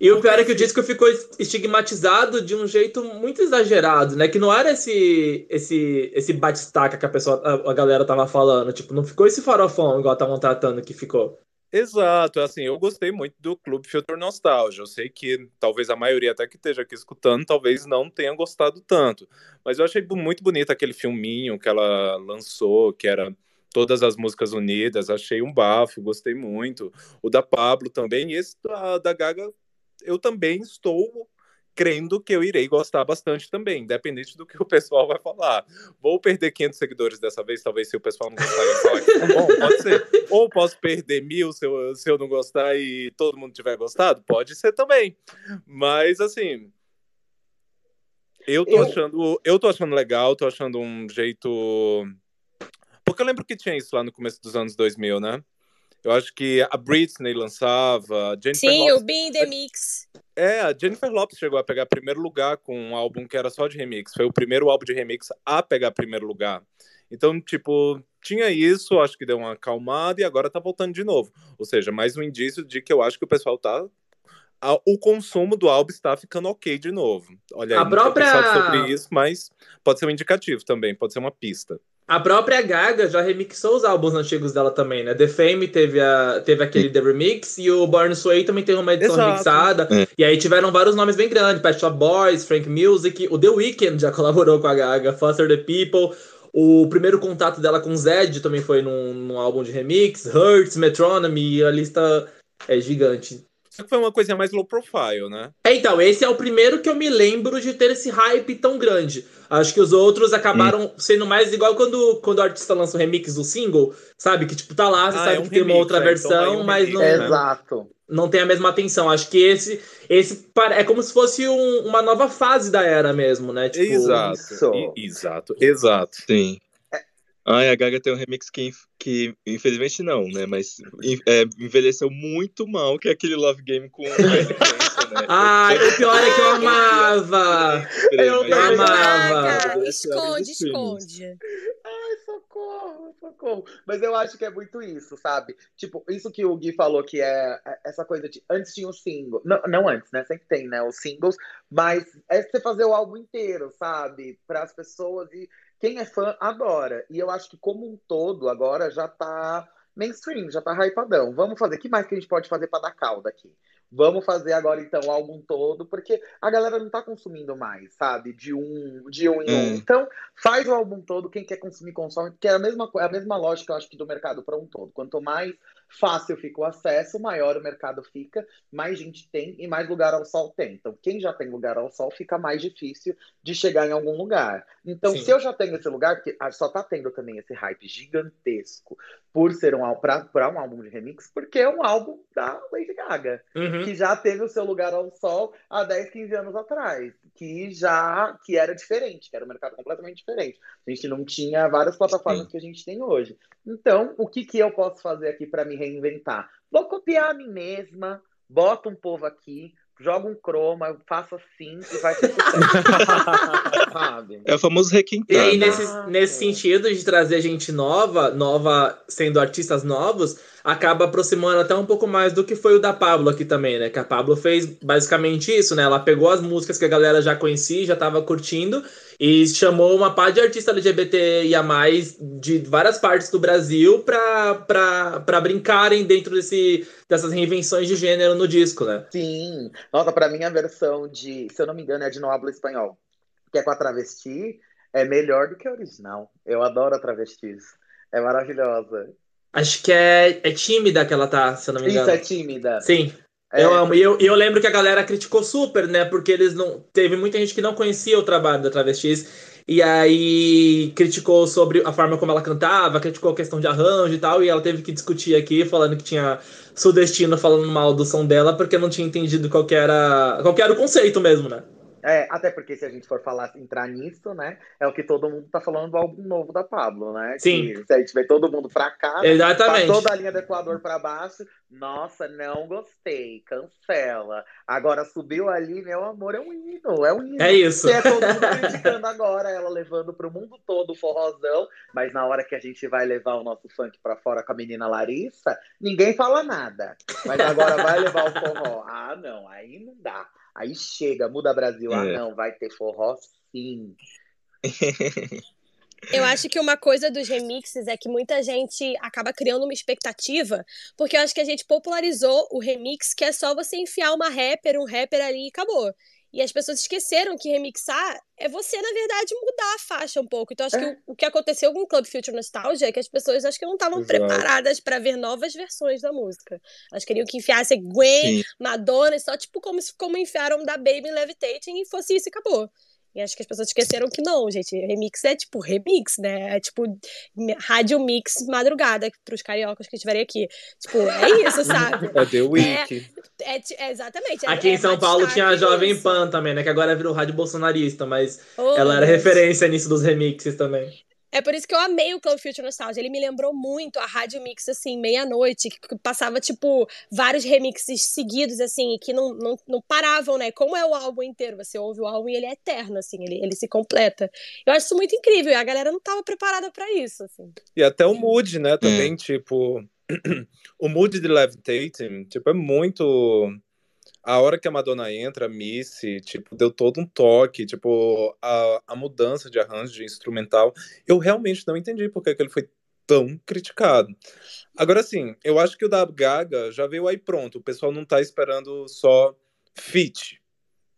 E o pior é que o disco ficou estigmatizado de um jeito muito exagerado, né? Que não era esse esse esse bate-staca que a pessoa a, a galera tava falando, tipo, não ficou esse farofão igual estavam tratando que ficou. Exato, assim, eu gostei muito do Clube Filter Nostalgia. Eu sei que talvez a maioria até que esteja aqui escutando, talvez não tenha gostado tanto. Mas eu achei muito bonito aquele filminho que ela lançou, que era todas as músicas unidas. Achei um bafo, gostei muito. O da Pablo também, e esse da, da Gaga, eu também estou crendo que eu irei gostar bastante também, independente do que o pessoal vai falar. Vou perder 500 seguidores dessa vez, talvez se o pessoal não gostar eu falar que tá bom, pode ser. Ou posso perder mil se eu, se eu não gostar e todo mundo tiver gostado? Pode ser também. Mas, assim... Eu tô, Eu- achando, eu tô achando legal, tô achando um jeito... Porque eu lembro que tinha isso lá no começo dos anos 2000, né? Eu acho que a Britney lançava, a Jennifer Sim, Lopez o Be in the Mix. é, a Jennifer Lopez chegou a pegar primeiro lugar com um álbum que era só de remix. Foi o primeiro álbum de remix a pegar primeiro lugar. Então, tipo, tinha isso, acho que deu uma acalmada e agora tá voltando de novo. Ou seja, mais um indício de que eu acho que o pessoal tá. a- o consumo do álbum está ficando ok de novo. Olha, aí, A própria- sobre isso, mas pode ser um indicativo também, pode ser uma pista. A própria Gaga já remixou os álbuns antigos dela também, né? The Fame teve, a, teve aquele The Remix e o Born Sway também teve uma edição Exato. remixada. É. E aí tiveram vários nomes bem grandes: Pet Shop Boys, Frank Music, o The Weeknd já colaborou com a Gaga, Foster the People. O primeiro contato dela com Zed também foi num, num álbum de remix, Hurts, Metronomy, e a lista é gigante. Só que foi uma coisinha mais low profile, né? É, então, esse é o primeiro que eu me lembro de ter esse hype tão grande. Acho que os outros acabaram sendo mais igual quando, quando o artista lança um remix do single, sabe? Que, tipo, tá lá, você Ah, sabe é um que tem uma remix, outra é, então versão, aí um mas remix, não, né? Exato. não tem a mesma atenção. Acho que esse, esse é como se fosse um- uma nova fase da era mesmo, né? Tipo, exato. isso. Exato, exato. Sim. Ai, a Gaga tem um remix que, que infelizmente não, né? Mas é, envelheceu muito mal, que é aquele Love Game com né? Ai, o pior é que eu amava! Eu amava. É, esconde, é, streamings. esconde. Ai, socorro, socorro. Mas eu acho que é muito isso, sabe? Tipo, isso que o Gui falou, que é é essa coisa de. Antes tinha o single. Não, não antes, né? Sempre tem, né? Os singles. Mas é você fazer o álbum inteiro, sabe? Para as pessoas. E quem é fã adora. E eu acho que, como um todo, agora já tá mainstream, já tá hypadão. Vamos fazer. O que mais que a gente pode fazer para dar calda aqui? Vamos fazer agora, então, o álbum todo, porque a galera não tá consumindo mais, sabe? De um, de um em um. Hum. Então, faz o álbum todo, quem quer consumir, consome, porque é a mesma, é a mesma lógica, eu acho que, do mercado para um todo. Quanto mais fácil fica o acesso, maior o mercado fica, mais gente tem e mais lugar ao sol tem. Então, quem já tem lugar ao sol, fica mais difícil de chegar em algum lugar. Então, Sim. se eu já tenho esse lugar, porque ah, só tá tendo também esse hype gigantesco por ser um álbum, para um álbum de remix, porque é um álbum da Lady Gaga Uhum. que já teve o seu lugar ao sol há 10, 15 anos atrás, que já que era diferente, que era um mercado completamente diferente. A gente não tinha várias plataformas Sim. que a gente tem hoje. Então, o que, que eu posso fazer aqui para me reinventar? Vou copiar a mim mesma, boto um povo aqui, joga um croma, faço assim e vai ser. Sabe? É o famoso E requintar. aí, né? nesse, Exato. nesse sentido de trazer gente nova, nova sendo artistas novos, acaba aproximando até um pouco mais do que foi o da Pablo aqui também, né? Que a Pablo fez basicamente isso, né? Ela pegou as músicas que a galera já conhecia, já tava curtindo, e chamou uma par de artistas LGBTIA+, de várias partes do Brasil pra brincarem dentro desse, dessas reinvenções de gênero no disco, né? Sim. Nossa, para mim a versão de, se eu não me engano, é de No Hablo Espanhol, que é com a travesti, é melhor do que a original. Eu adoro a travestis. É maravilhosa. Acho que é, é tímida que ela tá, se eu não me Isso engano. é tímida. Sim. É, Eu amo. E eu, eu lembro que a galera criticou super, né? Porque eles não. Teve muita gente que não conhecia o trabalho da Travestis. E aí criticou sobre a forma como ela cantava, criticou a questão de arranjo e tal. E ela teve que discutir aqui, falando que tinha Sudestino falando mal do som dela, porque não tinha entendido qual era, qual era o conceito mesmo, né? É, até porque se a gente for falar, entrar nisso, né? É o que todo mundo tá falando do álbum novo da Pablo, né? Sim. Que, se a gente vê todo mundo pra cá, né, Exatamente. passou da linha do Equador pra baixo, nossa, não gostei, cancela. Agora subiu ali, meu amor, é um hino, é um hino. É isso. Que é todo mundo criticando agora, ela levando pro mundo todo o forrozão, mas na hora que a gente vai levar o nosso funk pra fora com a menina Larissa, ninguém fala nada. Mas agora vai levar o forró. Ah, não, aí não dá. Aí chega, muda Brasil. Ah, É. não, vai ter forró sim. Eu acho que uma coisa dos remixes é que muita gente acaba criando uma expectativa, porque eu acho que a gente popularizou o remix, que é só você enfiar uma rapper, um rapper ali e acabou. E as pessoas esqueceram que remixar é você, na verdade, mudar a faixa um pouco. Então, acho que É. o, o que aconteceu com o Club Future Nostalgia é que as pessoas acho que não estavam preparadas para ver novas versões da música. Elas queriam que enfiasse Gwen, Sim. Madonna, só tipo como, como enfiaram da Baby Levitating e fosse isso e acabou. E acho que as pessoas esqueceram que não, gente. Remix é tipo remix, né? É tipo rádio mix madrugada pros cariocas que estiverem aqui. Tipo, é isso, sabe? É The Week. É, ti- é exatamente. é- Aqui é em São mais Paulo tinha a Jovem isso. Pan também, né? Que agora virou rádio bolsonarista, mas Oh, ela era Deus. referência nisso dos remixes também. É por isso que eu amei o Club Future Nostalgia. Ele me lembrou muito a Rádio Mix, assim, meia-noite, que que passava, tipo, vários remixes seguidos, assim, e que não, não, não paravam, né? Como é o álbum inteiro? Você ouve o álbum e ele é eterno, assim, ele, ele se completa. Eu acho isso muito incrível, e a galera não tava preparada pra isso, assim. E até o mood, né? Também, tipo. o mood de Levitating, tipo, é muito. A hora que a Madonna entra, a Missy, tipo, deu todo um toque, tipo, a, a mudança de arranjo de instrumental, eu realmente não entendi porque que ele foi tão criticado. Agora, sim, eu acho que o da Gaga já veio aí pronto, o pessoal não tá esperando só fit.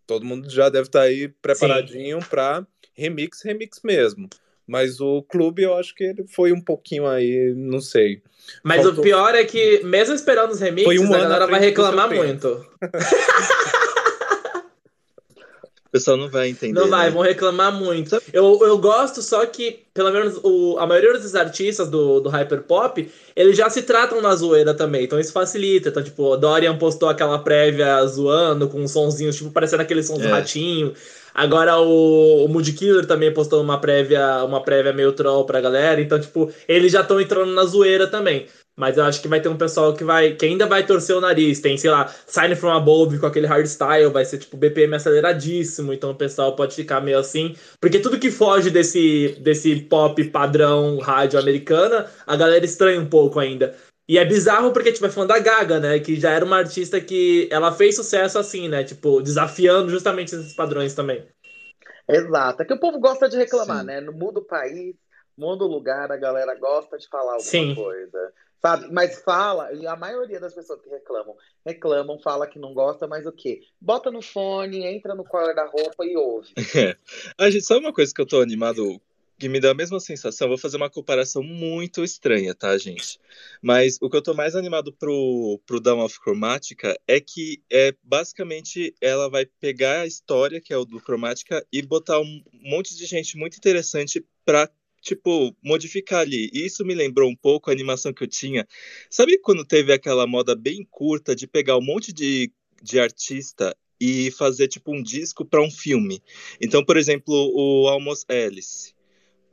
Todo mundo já deve estar tá aí preparadinho para remix, remix mesmo. Mas o clube, eu acho que ele foi um pouquinho aí, não sei. Mas Faltou... o pior é que, mesmo esperando os remixes, um a galera vai reclamar muito. o pessoal não vai entender. Não vai, né? vão reclamar muito. Eu, eu gosto, só que, pelo menos, o, a maioria dos artistas do, do Hyperpop, eles já se tratam na zoeira também. Então isso facilita. Então, tipo, Dorian postou aquela prévia zoando com sonzinhos, tipo, parecendo aquele som do é. ratinho. Agora o, o Mood Killer também postou uma prévia, uma prévia meio troll pra galera. Então, tipo, eles já estão entrando na zoeira também. Mas eu acho que vai ter um pessoal que vai que ainda vai torcer o nariz. Tem, sei lá, Sign from Above com aquele hardstyle, vai ser tipo BPM aceleradíssimo, então o pessoal pode ficar meio assim. Porque tudo que foge desse, desse pop padrão rádio americana, a galera estranha um pouco ainda. E é bizarro porque, tipo, é fã da Gaga, né? Que já era uma artista que ela fez sucesso assim, né? Tipo, desafiando justamente esses padrões também. Exato. É que o povo gosta de reclamar, Sim. né? No muda o país, muda o lugar, a galera gosta de falar alguma Sim. coisa. Sabe? Mas fala, a maioria das pessoas que reclamam, reclamam, fala que não gosta, mas o quê? Bota no fone, entra no colar da roupa e ouve. É. Gente, sabe uma coisa que eu tô animado que me dá a mesma sensação. Vou fazer uma comparação muito estranha, tá, gente? Mas o que eu tô mais animado pro, pro Down of Chromatica é que é basicamente ela vai pegar a história, que é o do Chromatica, e botar um monte de gente muito interessante pra tipo, modificar ali. E isso me lembrou um pouco a animação que eu tinha. Sabe quando teve aquela moda bem curta de pegar um monte de, de artista e fazer, tipo, um disco para um filme? Então, por exemplo, o Almost Alice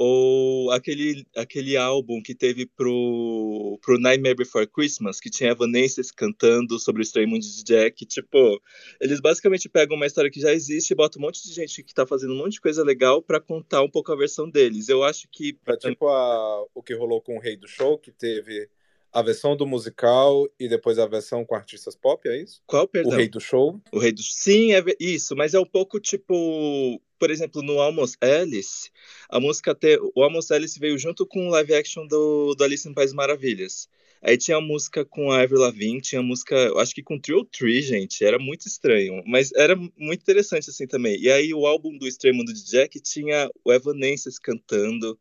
ou aquele, aquele álbum que teve pro, pro Nightmare Before Christmas, que tinha Evanescence cantando sobre o Estranho Mundo de Jack, tipo, eles basicamente pegam uma história que já existe e botam um monte de gente que tá fazendo um monte de coisa legal para contar um pouco a versão deles. Eu acho que... É tipo a, o que rolou com o Rei do Show, que teve a versão do musical e depois a versão com artistas pop, é isso? Qual, perdão? O Rei do Show? O Rei do Sim, é isso, mas é um pouco tipo por exemplo, no Almost Alice, a música te... o Almost Alice veio junto com o live action do, do Alice em País Maravilhas. Aí tinha a música com a Avril Lavigne, tinha a música, acho que com Trio Tree, gente, era muito estranho, mas era muito interessante assim também. E aí o álbum do Mundo de Jack tinha o Evanescence cantando.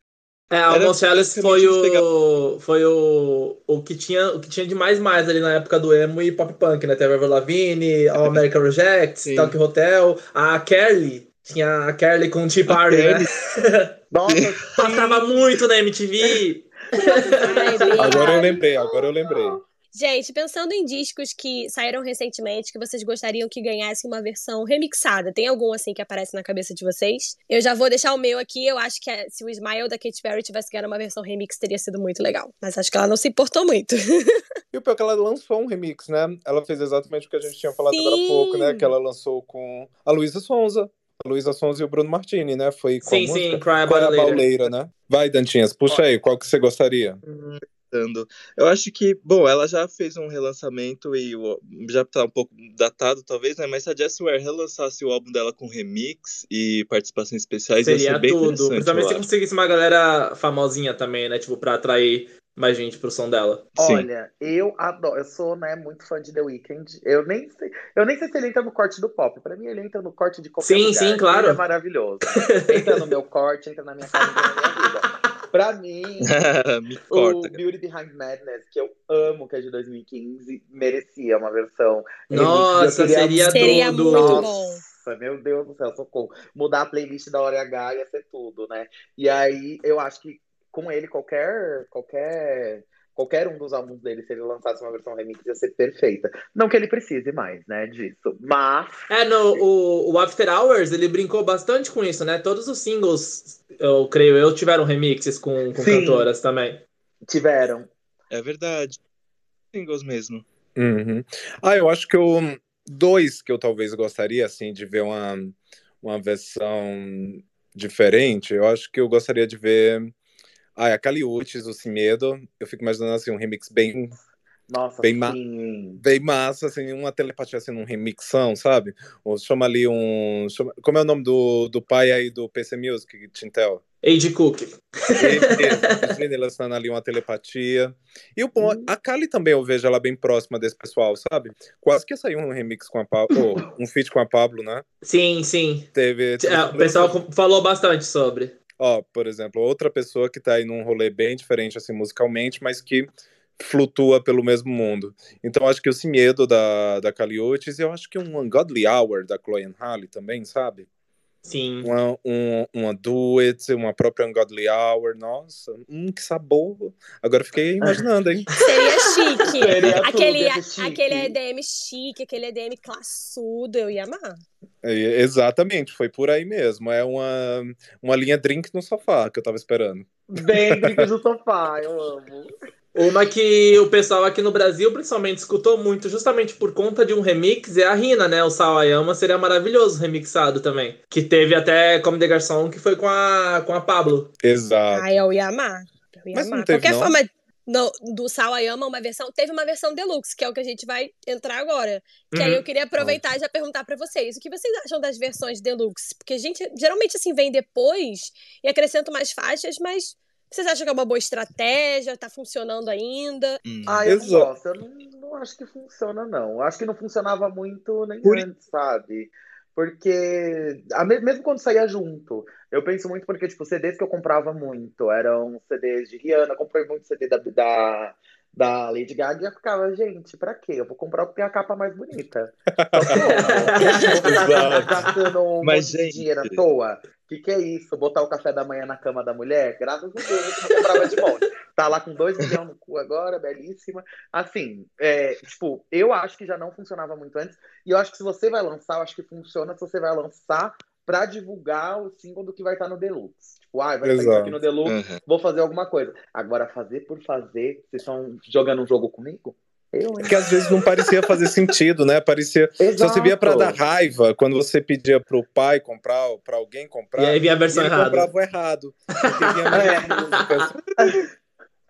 É, Almost Alice foi o foi o, o que tinha o que tinha de mais mais ali na época do emo e pop punk, né? Teve a Avril Lavigne, All American Rejects, Tokyo Hotel, a Kelly tinha a Kelly com o Tea Party, né? Nossa, passava muito na MTV. agora eu lembrei, agora eu lembrei. Gente, pensando em discos que saíram recentemente, que vocês gostariam que ganhassem uma versão remixada, tem algum assim que aparece na cabeça de vocês? Eu já vou deixar o meu aqui, eu acho que se o Smile da Katy Perry tivesse ganhado uma versão remix, teria sido muito legal. Mas acho que ela não se importou muito. e o pior é que ela lançou um remix, né? Ela fez exatamente o que a gente tinha falado Sim. agora há pouco, né? Que ela lançou com a Luísa Sonza. Luísa Sons e o Bruno Martini, né? Foi com sim, a música? sim, Cry About né? Vai, Dantinhas, puxa aí, qual que você gostaria? Eu acho que, bom, ela já fez um relançamento e já tá um pouco datado, talvez, né? Mas se a Jessie Ware relançasse o álbum dela com remix e participações especiais, Seria ia ser bem tudo. Principalmente se conseguisse uma galera famosinha também, né? Tipo, pra atrair mais gente pro som dela. Olha, Sim. eu adoro, eu sou, né, muito fã de The Weeknd. Eu nem sei, eu nem sei se ele entra no corte do pop. Para mim ele entra no corte de qualquer Sim, lugar. sim, claro. Ele é maravilhoso. entra no meu corte, entra na minha casa, entra na minha vida. Pra mim, o Beauty Behind Madness, que eu amo, que é de 2015, merecia uma versão. Nossa, queria... seria, seria tudo. muito Nossa, bom. Meu Deus do céu, socorro. Mudar a playlist da Hora H ia ser tudo, né? E aí eu acho que com ele, qualquer, qualquer, qualquer um dos álbuns dele, se ele lançasse uma versão remix, ia ser perfeita. Não que ele precise mais, né, disso. Mas. É, no, o, o After Hours, ele brincou bastante com isso, né? Todos os singles, eu creio eu, tiveram remixes com, com cantoras também. Tiveram. É verdade. Singles mesmo. Uhum. Ah, eu acho que eu. Dois que eu talvez gostaria, assim, de ver uma, uma versão diferente. Eu acho que eu gostaria de ver ah, a Caliutes, o Sem Medo, eu fico imaginando assim, um remix bem Nossa, Bem ma-. Bem massa, assim, uma telepatia assim, num remixão, sabe? Ou chama ali um. chama- como é o nome do, do pai aí do PC Music, Tintel? Age Cook. Assinando ali uma telepatia. E o bom, a Kali também eu vejo ela bem próxima desse pessoal, sabe? Quase que saiu um remix com a Pablo, um feat com a Pablo, né? Sim, sim. Teve. É, o pessoal falou bastante sobre. Ó, por exemplo, outra pessoa que tá aí num rolê bem diferente, assim, musicalmente, mas que flutua pelo mesmo mundo. Então, acho que o Sem Medo da, da Uchis, e eu acho que um Ungodly Hour da Chloe Halle também, sabe? Sim. Uma, um, uma Do It, uma própria Ungodly Hour, nossa, hum, que sabor. Agora fiquei imaginando, hein? Seria chique. Seria aquele, ser chique. aquele EDM chique, aquele EDM classudo, eu ia amar. É, exatamente, foi por aí mesmo. É uma, uma linha drink no sofá que eu tava esperando. Bem brinca do sofá, eu amo. Uma que o pessoal aqui no Brasil, principalmente, escutou muito, justamente por conta de um remix, é a Rina, né? O Sawayama seria maravilhoso remixado também. Que teve até Como de Garçom, que foi com a, com a Pablo. Exato. Ah, eu ia amar. Eu ia Mas não amar. teve, Qualquer não? forma, no, do Sawayama, uma versão. Teve uma versão deluxe, que é o que a gente vai entrar agora. Que aí Uhum. eu queria aproveitar e já perguntar pra vocês. O que vocês acham das versões deluxe? Porque a gente geralmente assim vem depois e acrescenta mais faixas, mas. Vocês acham que é uma boa estratégia? Tá funcionando ainda? Hum. Ah, eu Exato. não gosto. Eu não, não acho que funciona, não. Eu acho que não funcionava muito nem Por- antes, sabe? Porque, a me- mesmo quando saía junto, eu penso muito porque, tipo, CDs que eu comprava muito eram CDs de Rihanna, comprei muito CD da, da, da Lady Gaga e eu ficava, gente, pra quê? Eu vou comprar o que tem a capa mais bonita. Exato. gastando um Mas, monte de gente- dinheiro à toa. O que, que é isso? Botar o café da manhã na cama da mulher? Graças a Deus, eu não comprava de monte. Tá lá com dois milhões no cu agora, belíssima. Assim, é, tipo, eu acho que já não funcionava muito antes. E eu acho que se você vai lançar, eu acho que funciona se você vai lançar pra divulgar o single do que vai estar no Deluxe. Tipo, ah, vai sair aqui no Deluxe, Aham. vou fazer alguma coisa. Agora, fazer por fazer, vocês estão jogando um jogo comigo? Eu? Porque às vezes não parecia fazer sentido, né? Parecia. Só Exato. se via pra dar raiva quando você pedia pro pai comprar, ou pra alguém comprar. E aí vinha a e versão errada. comprava o errado. Porque vinha músicas.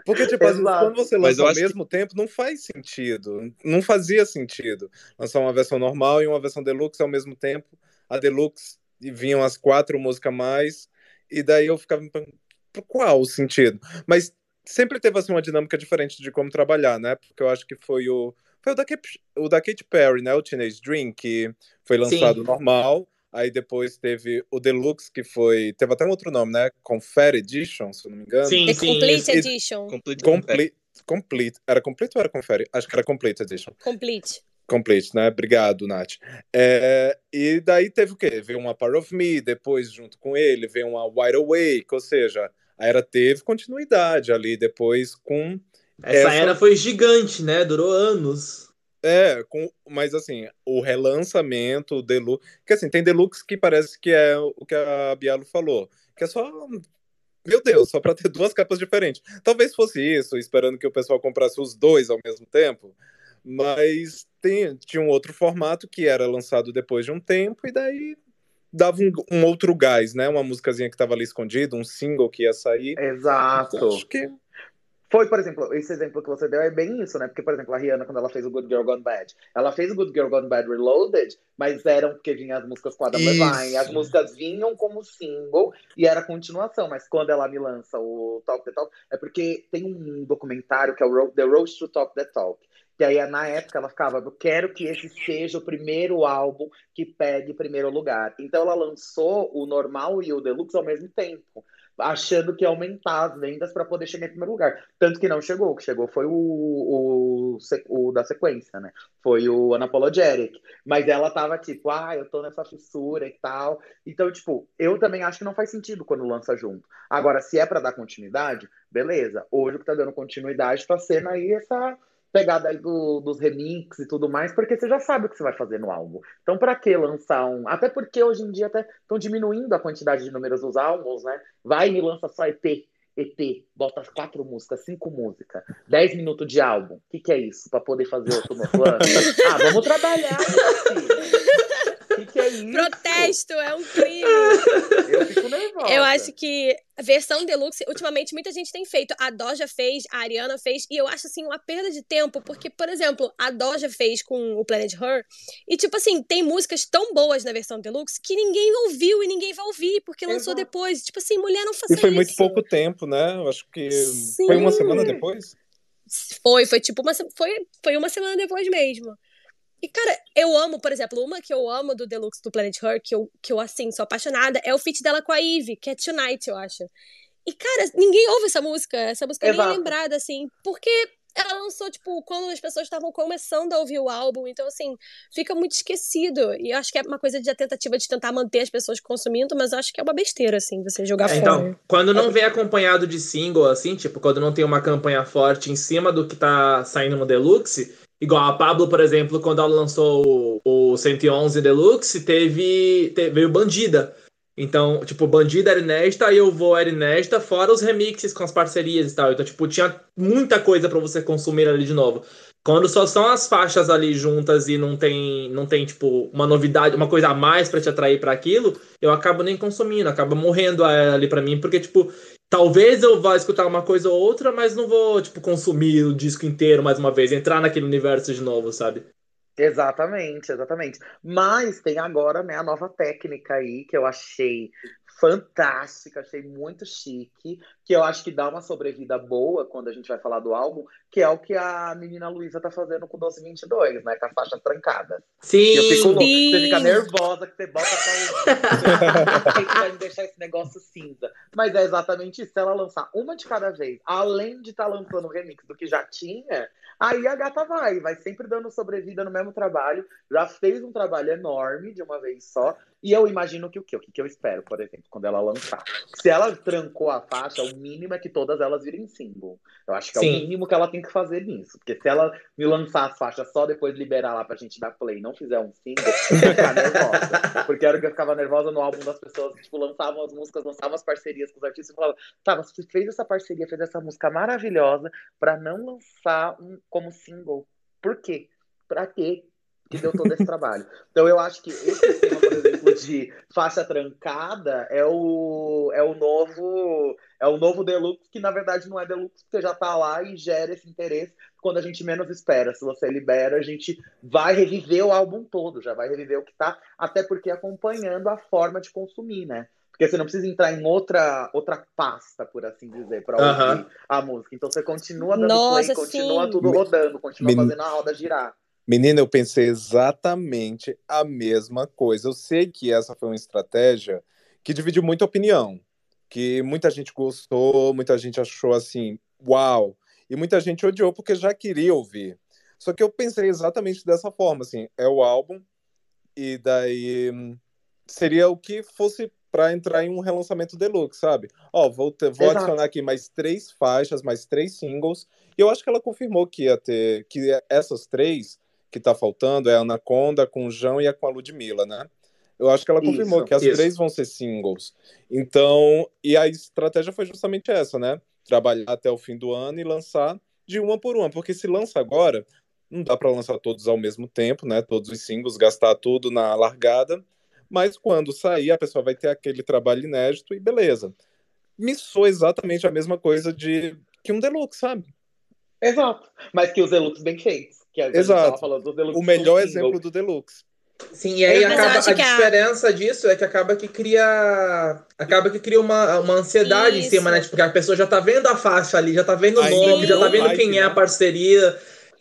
Porque, tipo, às vezes, Exato. quando você lança ao acho que- mesmo tempo, não faz sentido. Não fazia sentido. Lançar uma versão normal e uma versão deluxe ao mesmo tempo. A deluxe e vinham as quatro músicas a mais. E daí eu ficava me perguntando, por qual o sentido? Mas sempre teve assim, uma dinâmica diferente de como trabalhar, né? Porque eu acho que foi o. Foi o da, Katy, o da Katy Perry, né? O Teenage Dream, que foi lançado Sim. normal. Aí depois teve o Deluxe, que foi. Teve até um outro nome, né? Confetti Edition, se eu não me engano. Sim, The sim. Complete Edition. Complete. Complete. Complete. Era Complete ou era Confere? Acho que era Complete Edition. Complete. Complete, né? Obrigado, Nath. É, e daí teve o quê? Veio uma Part of Me, depois, junto com ele, veio uma Wide Awake, ou seja, a era teve continuidade ali depois com. Essa Essa- era foi gigante, né? Durou anos. É, com, mas assim, o relançamento, o Deluxe. Que assim, tem Deluxe que parece que é o que a Bialo falou, que é só. Meu Deus, só para ter duas capas diferentes. Talvez fosse isso, esperando que o pessoal comprasse os dois ao mesmo tempo. Mas tem, tinha um outro formato que era lançado depois de um tempo, e daí dava um, um outro gás, né? Uma musicazinha que estava ali escondida, um single que ia sair. Exato. Então, acho que Foi, por exemplo, esse exemplo que você deu é bem isso, né? Porque, por exemplo, a Rihanna, quando ela fez o Good Girl Gone Bad, ela fez o Good Girl Gone Bad Reloaded, mas eram porque vinham as músicas com Adam Isso. Levine, as músicas vinham como single e era continuação, mas quando ela me lança o Talk the Talk, é porque tem um documentário que é o The Road to Talk the Talk, que aí na época ela ficava, eu quero que esse seja o primeiro álbum que pegue primeiro lugar. Então ela lançou o normal e o deluxe ao mesmo tempo, achando que ia aumentar as vendas para poder chegar em primeiro lugar. Tanto que não chegou, o que chegou foi o, o, o da sequência, né? Foi o Unapologetic. Mas ela tava tipo, ah, eu tô nessa fissura e tal. Então, tipo, eu também acho que não faz sentido quando lança junto. Agora, se é para dar continuidade, beleza. Hoje o que tá dando continuidade tá sendo aí essa pegada aí do- dos remix e tudo mais, porque você já sabe o que você vai fazer no álbum. Então, pra que lançar um. Até porque hoje em dia até estão diminuindo a quantidade de números dos álbuns, né? Vai e me lança só EP. EP, bota quatro músicas, cinco músicas, dez minutos de álbum. O que, que é isso? Pra poder fazer outro no outro ano? ah, vamos trabalhar. Que, que é isso? Protesto, é um crime. Eu fico nervosa. Eu acho que a versão deluxe, ultimamente, muita gente tem feito. A Doja fez, a Ariana fez, e eu acho, assim, uma perda de tempo, porque, por exemplo, a Doja fez com o Planet Her, e, tipo assim, tem músicas tão boas na versão deluxe que ninguém ouviu e ninguém vai ouvir, porque lançou Exato. depois. Tipo assim, mulher não faça E foi muito isso. pouco tempo, né? Eu acho que Sim. foi uma semana depois. Foi, foi tipo uma, foi, foi uma semana depois mesmo. E, cara, eu amo, por exemplo, uma que eu amo do Deluxe do Planet Her, que eu, que eu assim, sou apaixonada, é o feat dela com a Eve, que é Tonight, eu acho. E, cara, ninguém ouve essa música. Essa música nem é Exato. lembrada, assim, porque ela lançou, tipo, quando as pessoas estavam começando a ouvir o álbum. Então, assim, fica muito esquecido. E eu acho que é uma coisa de a tentativa de tentar manter as pessoas consumindo, mas eu acho que é uma besteira, assim, você jogar É, fora. então, quando não vem acompanhado de single, assim, tipo, quando não tem uma campanha forte em cima do que tá saindo no Deluxe, igual a Pablo, por exemplo, quando ela lançou o, o 111 Deluxe, teve, te- veio Bandida. Então, tipo, Bandida era inédita, e eu vou era inédita, fora os remixes com as parcerias e tal. Então, tipo, tinha muita coisa pra você consumir ali de novo. Quando só são as faixas ali juntas e não tem, não tem tipo, uma novidade, uma coisa a mais pra te atrair pra aquilo, eu acabo nem consumindo, acaba morrendo a- ali pra mim, porque, tipo, talvez eu vá escutar uma coisa ou outra, mas não vou, tipo, consumir o disco inteiro mais uma vez, entrar naquele universo de novo, sabe? Exatamente, exatamente. Mas tem agora, né, a nova técnica aí que eu achei fantástica, achei muito chique, que eu acho que dá uma sobrevida boa quando a gente vai falar do álbum, que é o que a menina Luísa tá fazendo com o 1222, né, com as faixas trancadas. Sim! Eu fico Sim. você fica nervosa que você bota pra ouvir. que vai me deixar esse negócio cinza. Mas é exatamente isso. Se ela lançar uma de cada vez, além de estar lançando o remix do que já tinha, aí a gata vai, vai sempre dando sobrevida no mesmo trabalho. Já fez um trabalho enorme de uma vez só. E eu imagino que o quê? O que, que eu espero, por exemplo, quando ela lançar? Se ela trancou a faixa, o mínimo é que todas elas virem single. Eu acho que é Sim. o mínimo que ela tem que fazer nisso. Porque se ela me lançar as faixas só depois liberar lá pra gente dar play e não fizer um single, eu vou ficar nervosa. Porque era que eu ficava nervosa no álbum das pessoas que, tipo, lançavam as músicas, lançavam as parcerias com os artistas e falavam, tá, mas você fez essa parceria, fez essa música maravilhosa pra não lançar um, como single. Por quê? Pra quê? Que deu todo esse trabalho. Então eu acho que esse exemplo, de faixa trancada é o, é o novo é o novo deluxe, que na verdade não é deluxe, porque já tá lá e gera esse interesse quando a gente menos espera. Se você libera, a gente vai reviver o álbum todo, já vai reviver o que tá, até porque acompanhando a forma de consumir, né? Porque você não precisa entrar em outra, outra pasta, por assim dizer, para ouvir a música. Então você continua dando Nossa, play, continua sim. tudo rodando, continua Men- fazendo a roda girar. Menina, eu pensei exatamente a mesma coisa. Eu sei que essa foi uma estratégia que dividiu muita opinião, que muita gente gostou, muita gente achou assim, uau, e muita gente odiou porque já queria ouvir. Só que eu pensei exatamente dessa forma, assim, é o álbum e daí hum, seria o que fosse para entrar em um relançamento deluxe, sabe? Ó, vou, ter- vou adicionar aqui mais três faixas, mais três singles. E eu acho que ela confirmou que ia ter que essas três que tá faltando é a Anaconda com o João e a com a Ludmilla, né? Eu acho que ela confirmou Isso, que as isso. três vão ser singles. Então, e a estratégia foi justamente essa, né? Trabalhar até o fim do ano e lançar de uma por uma, porque se lança agora, não dá para lançar todos ao mesmo tempo, né? Todos os singles, gastar tudo na largada. Mas quando sair, a pessoa vai ter aquele trabalho inédito e beleza. Me soa exatamente a mesma coisa de que um deluxe, sabe? Exato. Mas que os deluxe bem feitos. Que a gente Exato. tava falando dos deluxe O melhor single. exemplo do deluxe. Sim, e aí acaba, a que a- diferença disso é que acaba que cria. Acaba que cria uma, uma ansiedade em Isso. cima, né? Tipo, porque a pessoa já tá vendo a faixa ali, já tá vendo o nome, já tá vendo hype, quem é a né? parceria.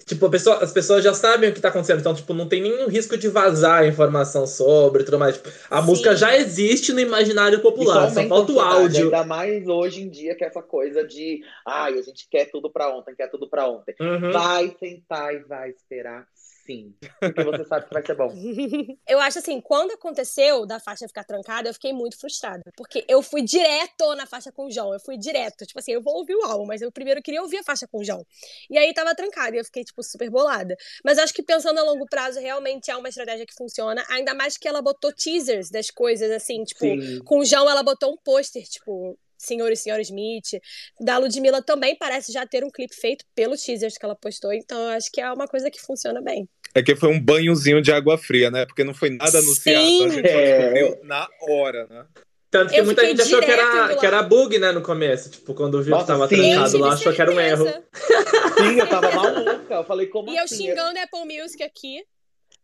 Tipo, a pessoa- as pessoas já sabem o que tá acontecendo, então, tipo, não tem nenhum risco de vazar informação sobre tudo mais. Tipo, a Sim. música já existe no imaginário popular, só falta o a áudio. Ainda mais hoje em dia, que é essa coisa de ai, a gente quer tudo pra ontem, quer tudo pra ontem. Uhum. Vai sentar e vai esperar sim. Porque você sabe que vai ser bom. Eu acho assim, quando aconteceu da faixa ficar trancada, eu fiquei muito frustrada. Porque eu fui direto na faixa com o João. Eu fui direto. Tipo assim, eu vou ouvir o álbum, mas eu primeiro queria ouvir a faixa com o João. E aí tava trancada e eu fiquei, tipo, super bolada. Mas acho que pensando a longo prazo, realmente é uma estratégia que funciona. Ainda mais que ela botou teasers das coisas, assim, tipo, Sim. com o João ela botou um pôster, tipo. Senhor e Senhora Smith. Da Ludmilla também parece já ter um clipe feito pelo teasers que ela postou. Então eu acho que é uma coisa que funciona bem. É que foi um banhozinho de água fria, né? Porque não foi nada anunciado. Sim. A gente É. na hora, né? Tanto que Eu muita gente achou que era, que era bug, né, no começo. Tipo, quando viu que Nossa, tava sim. trancado Eu lá, achou que era um erro. Sim, eu tava maluca. Eu falei, como E eu assim? xingando a Apple Music aqui.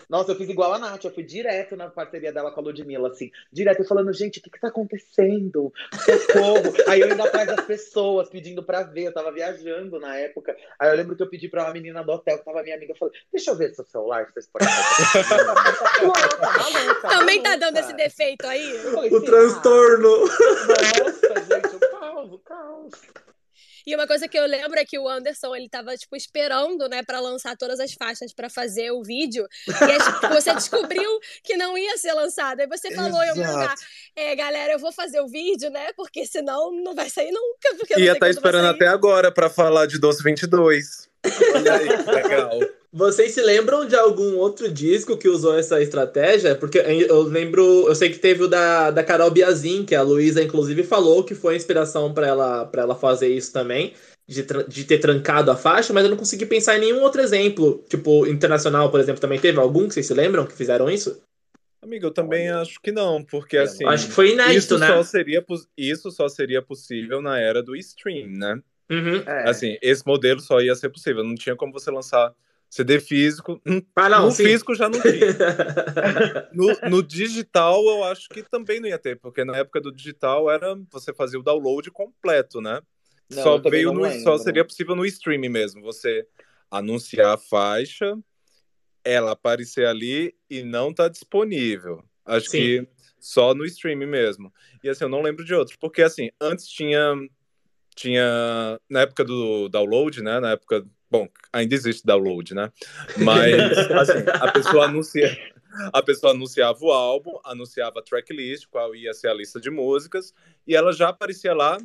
Nossa, eu fiz igual a Nath, eu fui direto na parceria dela com a Ludmilla, assim, direto falando, gente, o que que tá acontecendo? Socorro! Aí eu indo atrás das pessoas, pedindo pra ver, eu tava viajando na época. Aí eu lembro que eu pedi pra uma menina do hotel, que tava minha amiga, eu falei, deixa eu ver seu celular, se vocês podem Também tá dando esse defeito aí? Falei, O transtorno. Nossa, gente, o caos, o caos. E uma coisa que eu lembro é que o Anderson, ele tava, tipo, esperando, né, pra lançar todas as faixas pra fazer o vídeo. E tipo, você descobriu que não ia ser lançado. Aí você falou em algum Exato. lugar, é, galera, eu vou fazer o vídeo, né, porque senão não vai sair nunca. Porque Ia estar vai esperando até agora pra falar de Doce 22. Olha aí, legal. Vocês se lembram de algum outro disco que usou essa estratégia? Porque eu lembro, eu sei que teve o da, da Carol Biazin, que a Luísa inclusive falou que foi a inspiração pra ela, pra ela fazer isso também, de, de ter trancado a faixa, mas eu não consegui pensar em nenhum outro exemplo. Tipo, internacional, por exemplo, também teve algum que vocês se lembram que fizeram isso? Amigo, eu também acho que não, porque assim. Acho que foi inédito, isso né? Só seria, isso só seria possível na era do stream, né? Uhum. É. Assim, esse modelo só ia ser possível. Não tinha como você lançar CD físico. Hum, Ah, não, no sim. físico já não tinha. No, no digital, eu acho que também não ia ter, porque na época do digital era você fazia o download completo, né? Não, só veio no, lembro. só seria possível no streaming mesmo. Você anunciar a faixa, ela aparecer ali e não tá disponível. Acho Sim. que só no streaming mesmo. E assim, eu não lembro de outros, porque assim, antes tinha tinha na época do download, né? Na época, bom, ainda existe download, né? Mas assim, a pessoa anuncia a pessoa anunciava o álbum, anunciava a tracklist, qual ia ser a lista de músicas, e ela já aparecia lá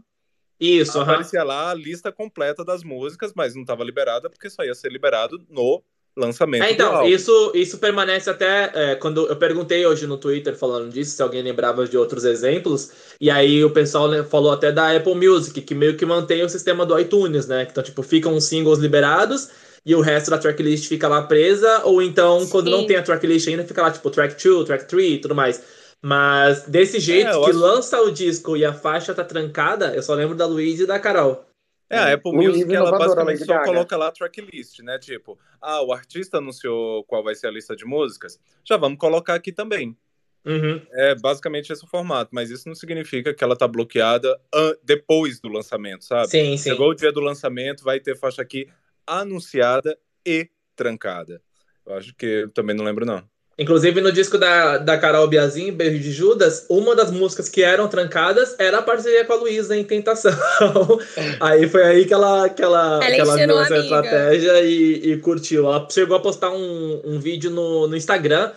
Isso, aparecia lá a lista completa das músicas, mas não estava liberada porque só ia ser liberado no lançamento É, do então, isso, isso permanece até é, quando eu perguntei hoje no Twitter falando disso, se alguém lembrava de outros exemplos, e aí o pessoal né, falou até da Apple Music, que meio que mantém o sistema do iTunes, né? Então, tipo, ficam os singles liberados e o resto da tracklist fica lá presa, ou então, quando Sim. não tem a tracklist ainda, fica lá, tipo, track 2, track 3 e tudo mais. Mas desse jeito eu que acho- lança o disco e a faixa tá trancada, eu só lembro da Luísa e da Carol. É, a Apple Luísa Music, ela basicamente só coloca lá a tracklist, né? Tipo, ah, o artista anunciou qual vai ser a lista de músicas, já vamos colocar aqui também. Uhum. É basicamente esse o formato, mas isso não significa que ela tá bloqueada an- depois do lançamento, sabe? Sim, sim. Chegou o dia do lançamento, vai ter faixa aqui anunciada e trancada. Eu acho que eu também não lembro, não. Inclusive no disco da, da Carol Biazin, Beijo de Judas, uma das músicas que eram trancadas era a parceria com a Luísa em Tentação. aí foi aí que ela, que ela, Ela que ela viu essa amiga. estratégia e, e curtiu. Ela chegou a postar um, um vídeo no, no Instagram,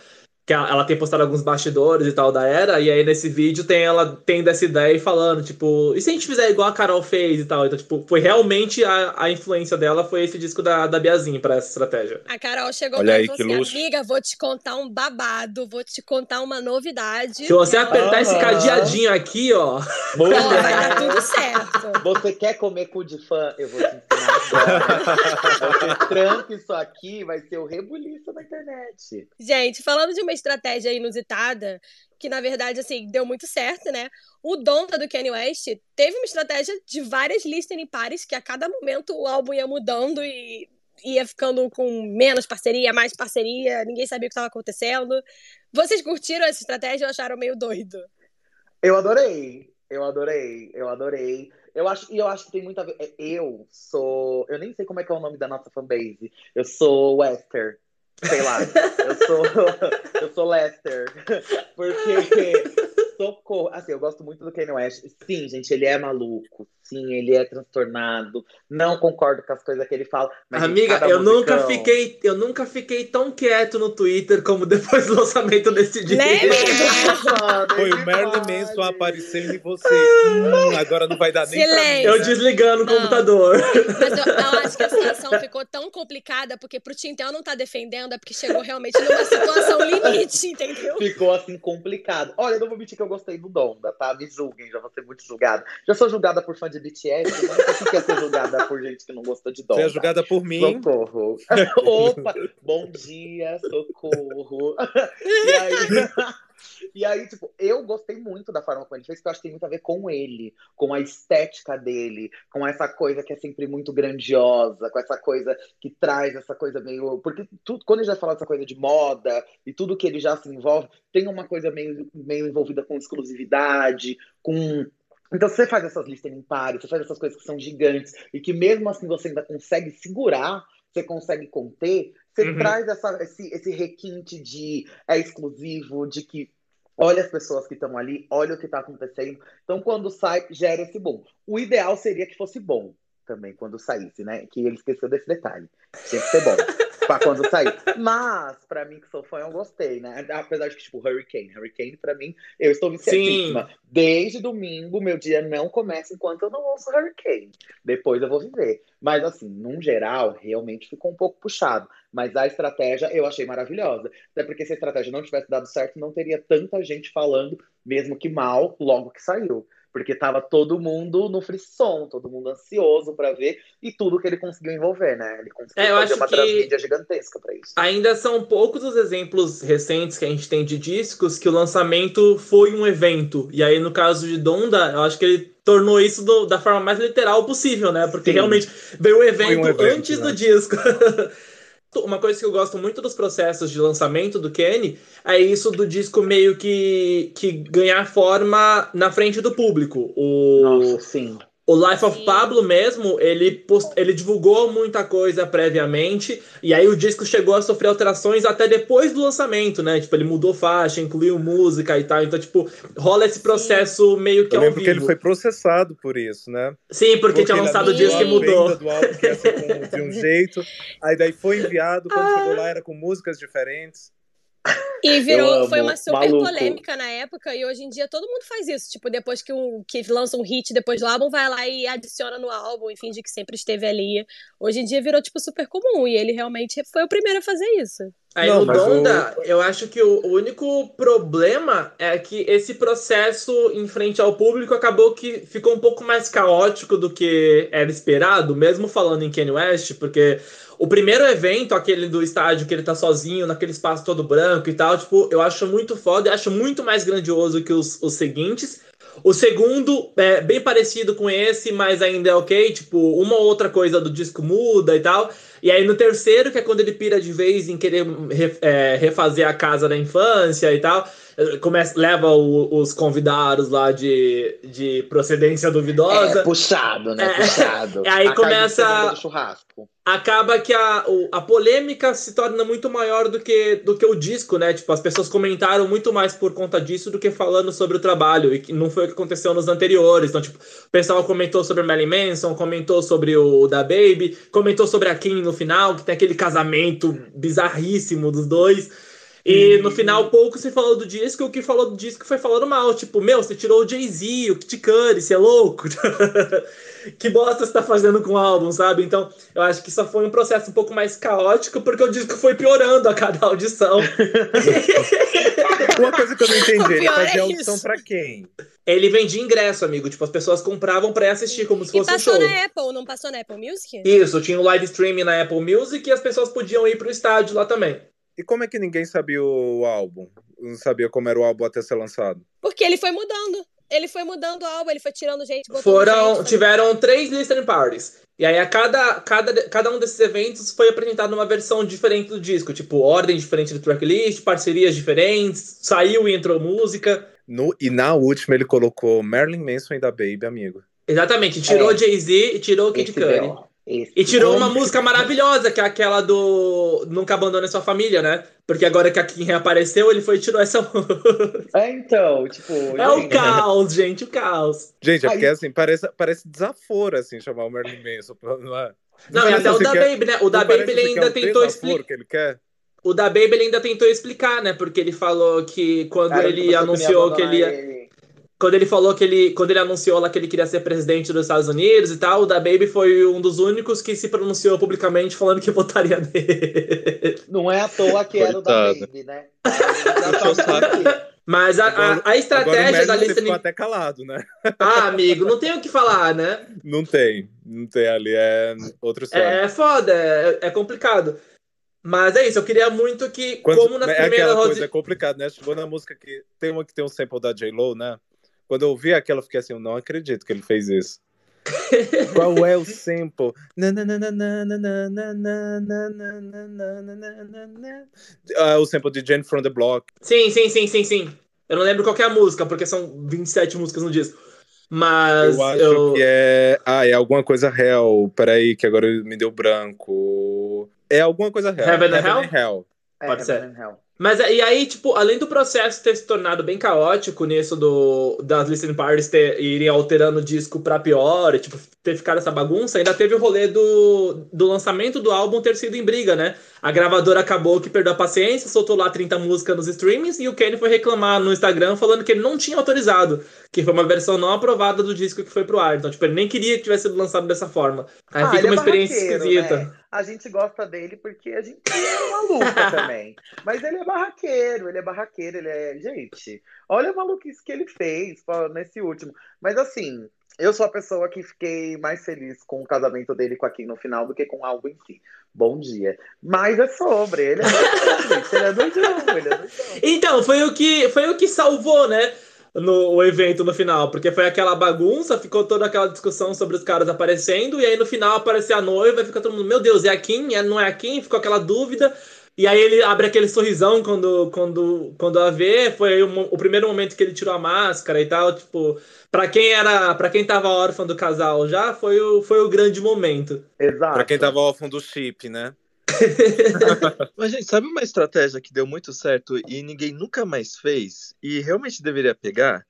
que ela, ela tem postado alguns bastidores e tal da era, e aí nesse vídeo tem ela tendo essa ideia e falando, tipo, e se a gente fizer igual a Carol fez e tal? Então, tipo, foi realmente a, a influência dela, foi esse disco da, da Biazin pra essa estratégia. A Carol chegou Olha pra aí, falou assim, amiga, vou te contar um babado, vou te contar uma novidade. Se você ela, apertar esse Aham. cadeadinho aqui, ó, vai dar tudo certo. Você quer comer cu de fã? Eu vou te ensinar agora. Você tranca isso aqui, vai ser o rebuliço na internet. Gente, falando de uma estratégia inusitada, que na verdade, assim, deu muito certo, né? O Donda do Kanye West teve uma estratégia de várias listening parties, que a cada momento o álbum ia mudando e ia ficando com menos parceria, mais parceria, ninguém sabia o que estava acontecendo. Vocês curtiram essa estratégia ou acharam meio doido? Eu adorei, eu adorei, eu adorei. Eu acho, e eu acho que tem muito a ver. é, Eu sou. Eu nem sei como é que é o nome da nossa fanbase. Eu sou Wester. Sei lá. eu sou. Eu sou Lester. Porque. Socorro. Assim, eu gosto muito do Kanye West. Sim, gente, ele é maluco. Sim, ele é transtornado. Não concordo com as coisas que ele fala. Amiga, eu nunca musicão- fiquei, eu nunca fiquei tão quieto no Twitter como depois do lançamento desse. Né? Foi o Marilyn Manson aparecendo e você. Hum, agora não vai dar nem pra mim. Silêncio. Eu desligando o Não. computador. Mas eu, eu acho que a situação ficou tão complicada, porque pro Tintel não tá defendendo, é porque chegou realmente numa situação limite, entendeu? Ficou assim complicado. Olha, eu não vou mentir que eu gostei do Donda, tá? Me julguem, já vou ser muito julgada. Já sou julgada por fã de BTS, mas sei que ser julgada por gente que não gostou de Donda. Você é julgada por mim. Socorro. Opa, bom dia, socorro. e aí... E aí, tipo, eu gostei muito da forma como ele fez, porque eu acho que tem muito a ver com ele, com a estética dele, com essa coisa que é sempre muito grandiosa, com essa coisa que traz essa coisa meio. Porque tudo, quando ele já fala dessa coisa de moda e tudo que ele já se envolve, tem uma coisa meio, meio envolvida com exclusividade, com então, você faz essas listas em pares, você faz essas coisas que são gigantes e que mesmo assim você ainda consegue segurar, você consegue conter, você uhum. traz essa, esse, esse requinte de é exclusivo, de que olha as pessoas que estão ali, olha o que está acontecendo. Então, quando sai, gera esse bom. O ideal seria que fosse bom também, quando saísse, né? Que ele esqueceu desse detalhe. Tinha que ser bom. pra quando sair. Mas, pra mim, que sou fã, eu gostei, né? Apesar de que, tipo, Hurricane. Hurricane, pra mim, eu estou viciadíssima. Sim. Desde domingo, meu dia não começa enquanto eu não ouço Hurricane. Depois eu vou viver. Mas, assim, num geral, realmente ficou um pouco puxado. Mas a estratégia eu achei maravilhosa. Até porque se a estratégia não tivesse dado certo, não teria tanta gente falando, mesmo que mal, logo que saiu porque tava todo mundo no frisson, todo mundo ansioso para ver e tudo que ele conseguiu envolver, né? Ele conseguiu é, fazer uma transmídia gigantesca para isso. Ainda são poucos os exemplos recentes que a gente tem de discos que o lançamento foi um evento. E aí, no caso de Donda, eu acho que ele tornou isso do, da forma mais literal possível, né? Porque Sim. realmente veio o evento, um evento antes né? do disco. Uma coisa que eu gosto muito dos processos de lançamento do Kenny é isso do disco meio que, que ganhar forma na frente do público. O, Nossa, sim. O Life of Pablo mesmo, ele, post... ele divulgou muita coisa previamente, e aí o disco chegou a sofrer alterações até depois do lançamento, né? Tipo, ele mudou faixa, incluiu música e tal. Então, tipo, rola esse processo Sim. meio que Eu ao lembro vivo. que ele foi processado por isso, né? Sim, porque, porque tinha lançado o disco e mudou. Do álbum de um jeito, aí daí foi enviado, quando ah. chegou lá era com músicas diferentes. E virou, foi uma super maluco. polêmica na época, e hoje em dia todo mundo faz isso. Tipo, depois que, um, que lança um hit depois do álbum, vai lá e adiciona no álbum, enfim, de que sempre esteve ali. Hoje em dia virou, tipo, super comum, e ele realmente foi o primeiro a fazer isso. Aí Não, no Donda, eu... eu acho que o único problema é que esse processo em frente ao público acabou que ficou um pouco mais caótico do que era esperado, mesmo falando em Kanye West, porque o primeiro evento, aquele do estádio que ele tá sozinho, naquele espaço todo branco e tal, tipo, eu acho muito foda, eu acho muito mais grandioso que os, os seguintes. O segundo é bem parecido com esse, mas ainda é ok, tipo, uma ou outra coisa do disco muda e tal. E aí no terceiro, que é quando ele pira de vez em querer é, refazer a casa da infância e tal, começa, leva o, os convidados lá de, de procedência duvidosa. É, puxado, né? É. Puxado. aí a começa. Acaba que a, a polêmica se torna muito maior do que, do que o disco, né? Tipo, as pessoas comentaram muito mais por conta disso do que falando sobre o trabalho. E que não foi o que aconteceu nos anteriores. Então, tipo, o pessoal comentou sobre Marilyn Manson, comentou sobre o, da Baby, comentou sobre a Kim no final, que tem aquele casamento bizarríssimo dos dois. E no final, pouco se falou do disco, o que falou do disco foi falando mal. Tipo, meu, você tirou o Jay-Z, o Kit Cudi, você é louco? que bosta você tá fazendo com o álbum, sabe? Então, eu acho que só foi um processo um pouco mais caótico, porque o disco foi piorando a cada audição. Uma coisa que eu não entendi, ele fazia é audição pra quem? Ele vendia ingresso, amigo. Tipo, as pessoas compravam pra assistir como se fosse um show. passou na Apple, não passou na Apple Music? Isso, tinha o um live streaming na Apple Music e as pessoas podiam ir pro estádio lá também. E como é que ninguém sabia o álbum? Não sabia como era o álbum até ser lançado? Porque ele foi mudando. Ele foi mudando o álbum, ele foi tirando gente. Foram, gente, tiveram três listening parties. E aí a cada, cada, cada um desses eventos foi apresentado uma versão diferente do disco. Tipo, ordem diferente do tracklist, parcerias diferentes, saiu e entrou música. No, e na última ele colocou Marilyn Manson e da Baby, amigo. Exatamente, tirou é. Jay-Z e tirou Kid Cudi. Esse e tirou uma música maravilhosa, que é aquela do Nunca Abandone Sua Família, né? Porque agora que a Kim reapareceu, ele foi e tirou essa música. É, então, tipo... É o caos, gente, o caos. Gente, é porque, assim, parece, parece desaforo, assim, chamar o Merlin Manson. Não, é? não, não e até o da Baby, né? O da Baby ele ainda tentou explicar... que ele quer. O da Baby ele ainda tentou explicar, né? Porque ele falou que quando Cara, ele anunciou que ele ia... Ele quando ele falou que ele. Quando ele anunciou lá que ele queria ser presidente dos Estados Unidos e tal, o da Baby foi um dos únicos que se pronunciou publicamente falando que votaria nele. Não é à toa que era o da Baby, né? Mas a, a, a estratégia da listening... ficou até calado, né? Ah, amigo, não tem o que falar, né? Não tem, não tem ali, é outra história. É, é foda, é, é complicado. Mas é isso, eu queria muito que, Quando, como na é primeira aquela coisa, é complicado, né? Chegou na música que tem uma que tem um sample da J-Lo, né? Quando eu ouvi aquela, eu fiquei assim, eu não acredito que ele fez isso. Qual é o sample? Ah, o sample de Jane from the Block. Sim, sim, sim, sim, sim. Eu não lembro qual é a música, porque são 27 músicas no disco. Mas. Eu acho eu... que é. Ah, é alguma coisa real. Peraí, que agora me deu branco. É alguma coisa real. Heaven, Heaven and Hell? Hell. É, Pode Heaven ser. Mas e aí, tipo, além do processo ter se tornado bem caótico nisso do, das listening parties ter, irem alterando o disco pra pior, e, tipo, ter ficado essa bagunça, ainda teve o rolê do, do lançamento do álbum ter sido em briga, né? A gravadora acabou que perdeu a paciência, soltou lá 30 músicas nos streamings e o Kenny foi reclamar no Instagram falando que ele não tinha autorizado, que foi uma versão não aprovada do disco que foi pro ar. Então, tipo, ele nem queria que tivesse sido lançado dessa forma. Aí Ah, fica ele uma é experiência esquisita. né? A gente gosta dele porque a gente é maluca também. Mas ele é barraqueiro, ele é barraqueiro, ele é. Gente, olha a maluquice que ele fez nesse último. Mas assim, eu sou a pessoa que fiquei mais feliz com o casamento dele com a Kim no final do que com o álbum em si. Bom dia. Mas é sobre, ele é ele é doidão, ele é doidão. Então, foi o que foi o que salvou, né? No o evento no final, porque foi aquela bagunça, ficou toda aquela discussão sobre os caras aparecendo, e aí no final aparecia a noiva e fica todo mundo, meu Deus, é a Kim? É, não é a Kim? Ficou aquela dúvida. E aí ele abre aquele sorrisão quando, quando, quando a vê. Foi aí o, o primeiro momento que ele tirou a máscara e tal. Tipo, pra quem era. para quem tava órfão do casal já, foi o, foi o grande momento. Exato. Pra quem tava órfão do chip, né? Mas, gente, sabe uma estratégia que deu muito certo e ninguém nunca mais fez? E realmente deveria pegar?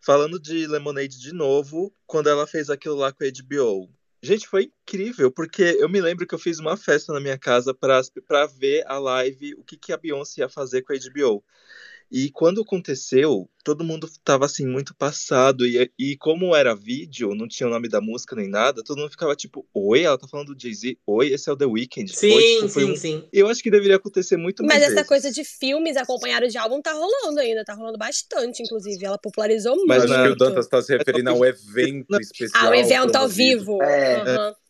Falando de Lemonade de novo, quando ela fez aquilo lá com a HBO. Gente, foi incrível, porque eu me lembro que eu fiz uma festa na minha casa pra ver a live, o que, que a Beyoncé ia fazer com a HBO. E quando aconteceu, todo mundo tava assim, muito passado. E, e como era vídeo, não tinha o nome da música nem nada, todo mundo ficava tipo, oi, ela tá falando do Jay-Z, oi, esse é o The Weeknd. Oi, Sim, tipo, foi sim, um- sim. Eu acho que deveria acontecer muito mais Mas essa vezes. coisa de filmes acompanhados de álbum tá rolando ainda, tá rolando bastante, inclusive. Ela popularizou Mas Acho muito. que o Dantas tá se referindo ao evento especial. Ah, o evento ao vivo. É. Aham. É,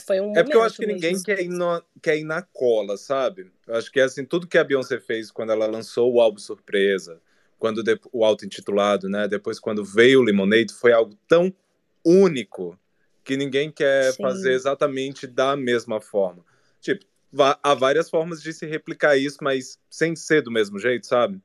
foi um É porque eu acho que ninguém mesmo. quer ir, no- quer ir na cola, sabe? Eu acho que é assim, tudo que a Beyoncé fez quando ela lançou o álbum surpresa, quando de- o auto-intitulado, né? Depois quando veio o Lemonade, foi algo tão único que ninguém quer Sim. fazer exatamente da mesma forma. Tipo, há várias formas de se replicar isso, mas sem ser do mesmo jeito, sabe?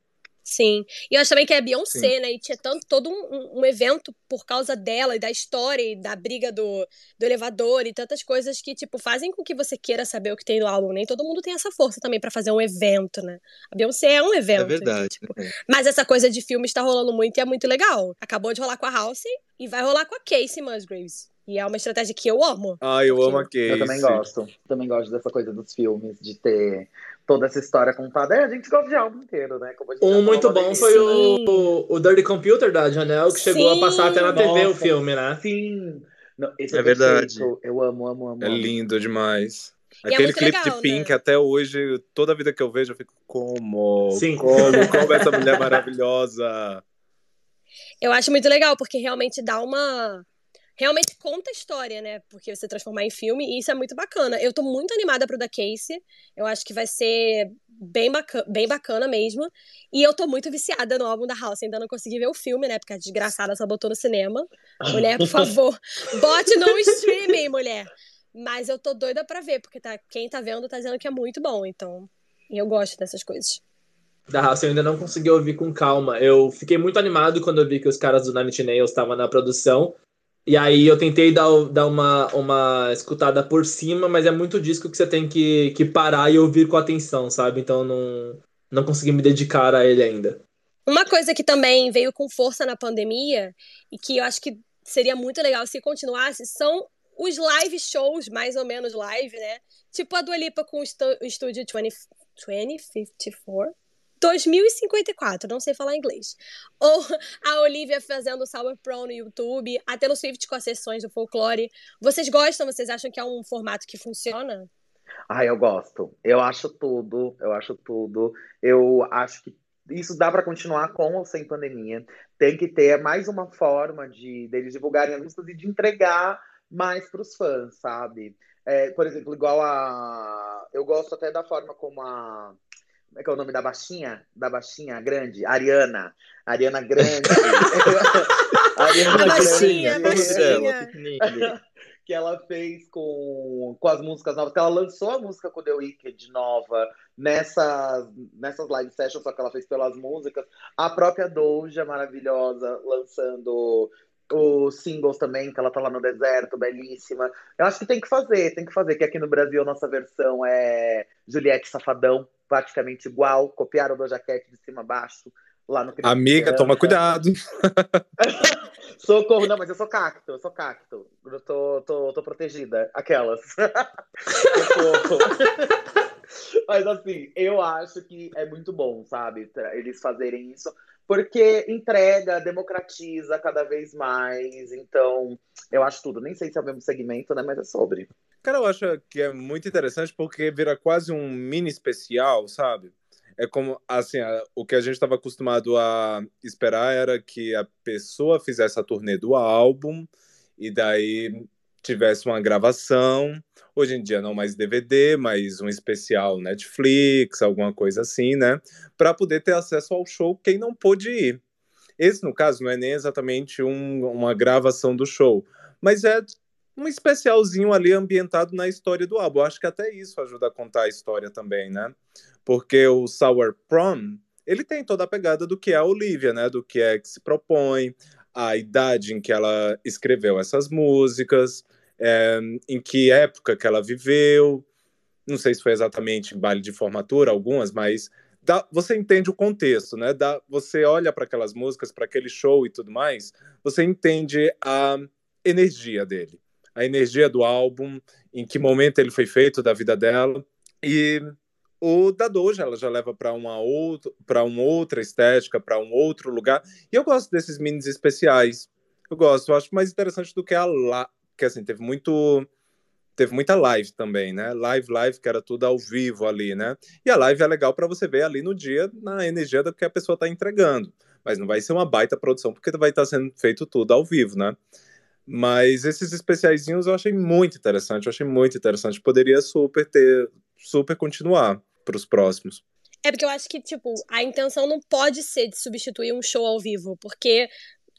Sim. E eu acho também que é Beyoncé, Sim. né? E tinha tanto, todo um, um- evento por causa dela e da história e da briga do, do elevador e tantas coisas que, tipo, fazem com que você queira saber o que tem no álbum. Nem todo mundo tem essa força também pra fazer um evento, né? A Beyoncé é um evento. É verdade. tipo, né? Mas essa coisa de filme está rolando muito e é muito legal. Acabou de rolar com a House e vai rolar com a Casey Musgraves. E é uma estratégia que eu amo. Ah, eu Porque amo a Casey. Eu também gosto. Também gosto dessa coisa dos filmes, de ter toda essa história contada. É, a gente gosta de álbum inteiro, né? Como a gente já Um muito bom foi o, o Dirty Computer da Janelle, que chegou Sim. a passar até na TV o Nossa, filme, né? Sim. Não, esse é, É verdade. Eu amo, amo, amo. É amo. lindo demais. E é Aquele muito clipe legal, de Pink, né? até hoje, toda vida que eu vejo, eu fico, como? Sim. Como? Como essa mulher maravilhosa? Eu acho muito legal, porque realmente dá uma. Realmente conta a história, né? Porque você transformar em filme, e isso é muito bacana. Eu tô muito animada pro da Casey. Eu acho que vai ser bem, baca bem bacana mesmo. E eu tô muito viciada no álbum da House. Ainda não consegui ver o filme, né? Porque a desgraçada só botou no cinema. Mulher, por favor, bote no streaming, mulher. Mas eu tô doida pra ver, porque tá, quem tá vendo tá dizendo que é muito bom. Então, e eu gosto dessas coisas. Da House eu ainda não consegui ouvir com calma. Eu fiquei muito animado quando eu vi que os caras do Nine Inch Nails estavam na produção. E aí eu tentei dar, dar uma, uma escutada por cima, mas é muito disco que você tem que, que parar e ouvir com atenção, sabe? Então não, não consegui me dedicar a ele ainda. Uma coisa que também veio com força na pandemia e que eu acho que seria muito legal se continuasse são os live shows, mais ou menos live, né? Tipo a Dua Lipa com o estúdio 20, 2054. 2054, não sei falar inglês. Ou a Olivia fazendo Sour Pro no YouTube, a Taylor Swift com as sessões do folclore. Vocês gostam? Vocês acham que é um formato que funciona? Ah, eu gosto. Eu acho tudo. Eu acho tudo. Eu acho que isso dá para continuar com ou sem pandemia. Tem que ter mais uma forma de deles divulgarem as músicas e de entregar mais para os fãs, sabe? É, por exemplo, igual a. Eu gosto até da forma como a. Como é que é o nome da baixinha? Da baixinha grande? Ariana. Ariana Grande. Ariana a baixinha, Grande. baixinha. que ela fez com, com as músicas novas, que ela lançou a música com The Wicked nova nessas, nessas live sessions, só que ela fez pelas músicas. A própria Doja, maravilhosa, lançando os singles também, que ela tá lá no deserto, belíssima. Eu acho que tem que fazer, tem que fazer, que aqui no Brasil a nossa versão é Juliette Safadão, praticamente igual, copiaram do jaquete de cima a baixo. Lá no Amiga, toma cuidado. Socorro, não, mas eu sou cacto, eu sou cacto. Eu tô, tô, tô protegida. Aquelas. Mas assim, eu acho que é muito bom, sabe? Eles fazerem isso porque entrega, democratiza cada vez mais. Então, eu acho tudo. Nem sei se é o mesmo segmento, né? Mas é sobre. Cara, eu acho que é muito interessante porque vira quase um mini especial, sabe? É como, assim, o que a gente estava acostumado a esperar era que a pessoa fizesse a turnê do álbum e daí tivesse uma gravação. Hoje em dia não mais DVD, mas um especial Netflix, alguma coisa assim, né? Para poder ter acesso ao show quem não pôde ir. Esse, no caso, não é nem exatamente um, uma gravação do show, mas é um especialzinho ali ambientado na história do álbum. Acho que até isso ajuda a contar a história também, né? Porque o Sour Prom, ele tem toda a pegada do que é a Olivia, né? Do que é que se propõe, a idade em que ela escreveu essas músicas, é, em que época que ela viveu. Não sei se foi exatamente em baile de formatura, algumas, mas dá, você entende o contexto, né? Dá, você olha para aquelas músicas, para aquele show e tudo mais, você entende a energia dele, a energia do álbum, em que momento ele foi feito da vida dela. E o da Doja, ela já leva para uma para uma outra estética, para um outro lugar. E eu gosto desses minis especiais. Eu gosto, eu acho mais interessante do que a lá, que assim teve muito teve muita live também, né? Live, live, que era tudo ao vivo ali, né? E a live é legal para você ver ali no dia, na energia do que a pessoa está entregando. Mas não vai ser uma baita produção, porque vai estar tá sendo feito tudo ao vivo, né? Mas esses especiaizinhos eu achei muito interessante, eu achei muito interessante. Poderia super ter, super continuar para os próximos. É porque eu acho que, tipo, a intenção não pode ser de substituir um show ao vivo, porque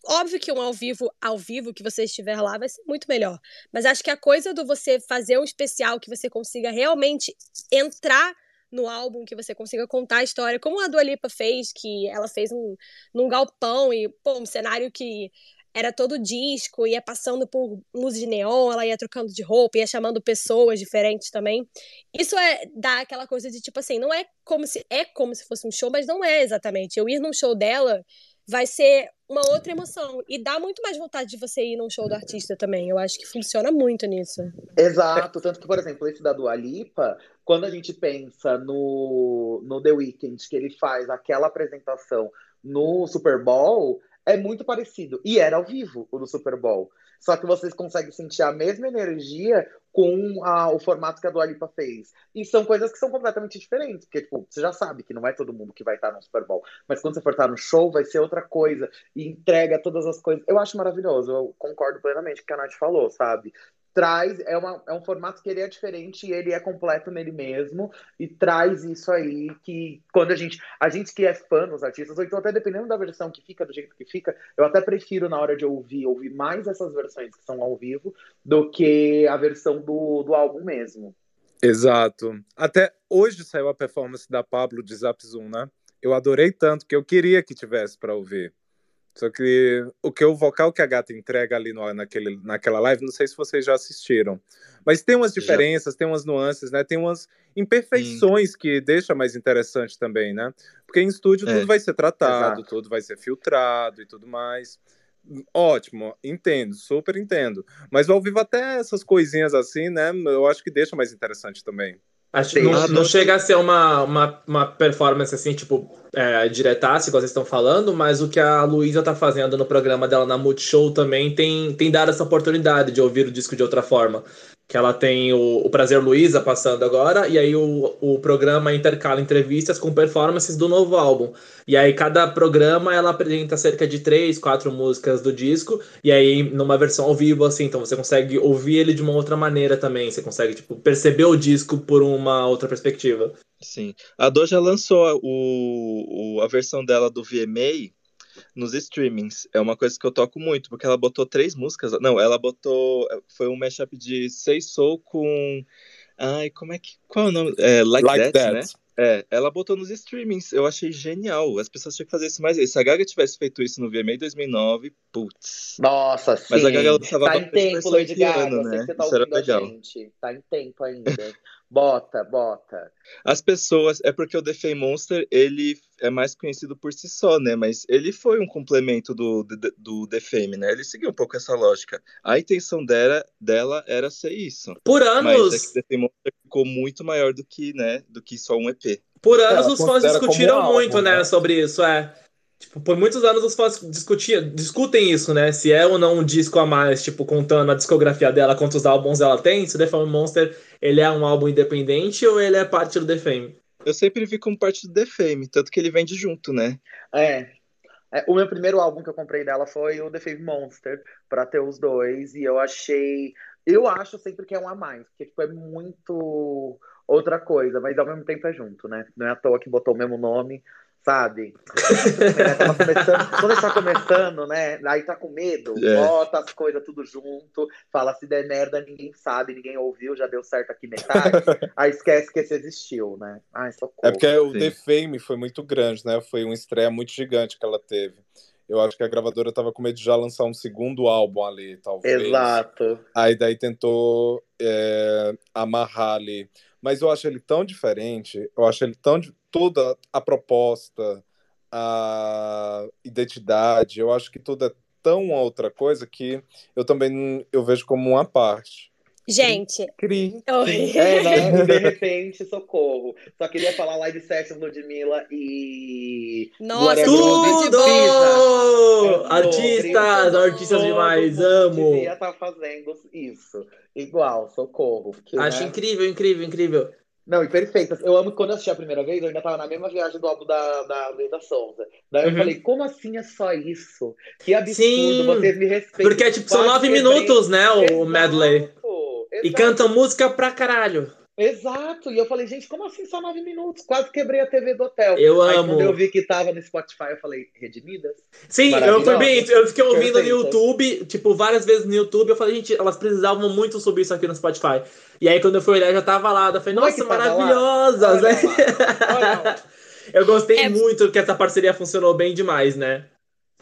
óbvio que um ao vivo, ao vivo que você estiver lá vai ser muito melhor. Mas acho que a coisa do você fazer um especial que você consiga realmente entrar no álbum, que você consiga contar a história, como a Dua Lipa fez, que ela fez um, num galpão e, pô, um cenário que era todo disco, ia passando por luzes de neon, ela ia trocando de roupa, ia chamando pessoas diferentes também. Isso é dá aquela coisa de tipo assim, não é como se é como se fosse um show, mas não é exatamente. Eu ir num show dela vai ser uma outra emoção e dá muito mais vontade de você ir num show do artista também. Eu acho que funciona muito nisso. Exato, tanto que por exemplo, esse da Dua Lipa, quando a gente pensa no no The Weeknd, que ele faz aquela apresentação no Super Bowl, é muito parecido. E era ao vivo, o do Super Bowl. Só que vocês conseguem sentir a mesma energia com a, o formato que a Dua Lipa fez. E são coisas que são completamente diferentes, porque, tipo, você já sabe que não é todo mundo que vai estar no Super Bowl, mas quando você for estar no show, vai ser outra coisa, e entrega todas as coisas. Eu acho maravilhoso, eu concordo plenamente com o que a Nath falou, sabe? traz é, uma, é um formato que ele é diferente e ele é completo nele mesmo e traz isso aí que quando a gente a gente que é fã dos artistas ou então até dependendo da versão que fica do jeito que fica eu até prefiro na hora de ouvir ouvir mais essas versões que são ao vivo do que a versão do, do álbum mesmo exato até hoje saiu a performance da Pablo de Zap Zoom né eu adorei tanto que eu queria que tivesse para ouvir só que o que o vocal que a gata entrega ali no, naquele, naquela live, não sei se vocês já assistiram, mas tem umas diferenças, já. tem umas nuances, né? Tem umas imperfeições que deixa mais interessante também, né? Porque em estúdio é. tudo vai ser tratado, Exato. tudo vai ser filtrado e tudo mais. Ótimo, entendo, super entendo. Mas ao vivo até essas coisinhas assim, né? Eu acho que deixa mais interessante também. Acho que não, não, chega a ser uma, uma, uma performance assim, tipo, é, diretasse, igual vocês estão falando, mas o que a Luísa tá fazendo no programa dela na Multishow também tem, tem dado essa oportunidade de ouvir o disco de outra forma. Que ela tem o, o Prazer Luiza passando agora, e aí o, o programa intercala entrevistas com performances do novo álbum. E aí cada programa ela apresenta cerca de três, quatro músicas do disco, e aí numa versão ao vivo, assim, então você consegue ouvir ele de uma outra maneira também, você consegue tipo, perceber o disco por uma outra perspectiva. Sim. A Doja lançou o, o, a versão dela do VMA nos streamings. É uma coisa que eu toco muito, porque ela botou três músicas. Não, ela botou. Foi um mashup de Sei Soul com. Ai, como é que. Qual é o nome? É, like, like that, that, né? É, ela botou nos streamings. Eu achei genial. As pessoas tinham que fazer isso mais vezes. Se a Gaga tivesse feito isso no VMA 2009, putz. Nossa, sim. Mas a Gaga lançava tá em tempo, Lady Gaga. Ano, né? Você tá isso era legal. Gente. Tá em tempo ainda. Bota, bota. As pessoas, é porque o The Fame Monster, ele é mais conhecido por si só, né? Mas ele foi um complemento do, do, do The Fame, né? Ele seguiu um pouco essa lógica. A intenção dela, dela era ser isso. Por anos... Mas é que The Fame Monster ficou muito maior do que, né? Do que só um EP. Por anos os fãs discutiram muito, álbum, né, né, sobre isso, é. Tipo, por muitos anos os fãs discutiam, discutem isso, né? Se é ou não um disco a mais, tipo, contando a discografia dela, quantos álbuns ela tem, se o The Fame Monster ele é um álbum independente ou ele é parte do The Fame. Eu sempre vi como parte do The Fame, tanto que ele vende junto, né? É. é o meu primeiro álbum que eu comprei dela foi o The Fame Monster, pra ter os dois, e eu achei. Eu acho sempre que é um a mais, porque tipo, é muito outra coisa, mas ao mesmo tempo é junto, né? Não é à toa que botou o mesmo nome sabe? quando está começando, né? Aí tá com medo, é. bota as coisas tudo junto, fala se der merda, ninguém sabe, ninguém ouviu, já deu certo aqui metade. aí esquece que esse existiu, né? Ai, socorro. É porque o The Fame foi muito grande, né? Foi uma estreia muito gigante que ela teve. Eu acho que a gravadora tava com medo de já lançar um segundo álbum ali, talvez. Exato. Aí daí tentou é, amarrar ali. Mas eu acho ele tão diferente, eu acho ele tão toda a proposta, a identidade, eu acho que tudo é tão outra coisa que eu também eu vejo como uma parte. Gente. Cri, cri. É, não, de repente, socorro. Só queria falar live session Ludmilla e. Nossa, tudo! Artistas, artistas demais, amo. Devia estar tá fazendo isso. Igual, socorro. Porque, Acho né? incrível, incrível, incrível. Não, e perfeita. Eu amo que quando eu assisti a primeira vez, eu ainda tava na mesma viagem do álbum da, da Luísa Souza. Daí eu uhum. falei, como assim é só isso? Que absurdo, Sim, vocês me respeitam. Porque, tipo, são nove minutos, né, o Exato. medley. Exato. E cantam música pra caralho. Exato, e eu falei, gente, como assim só nove minutos? Quase quebrei a TV do hotel. Eu Aí, amo. quando eu vi que tava no Spotify, eu falei, Redimidas? Sim, eu fui bem, eu fiquei ouvindo Perfeito. no YouTube, tipo, várias vezes no YouTube, eu falei, gente, elas precisavam muito subir isso aqui no Spotify. E aí, quando eu fui olhar, já tava lá, eu falei, é nossa, é maravilhosas! Né? eu gostei é... muito que essa parceria funcionou bem demais, né?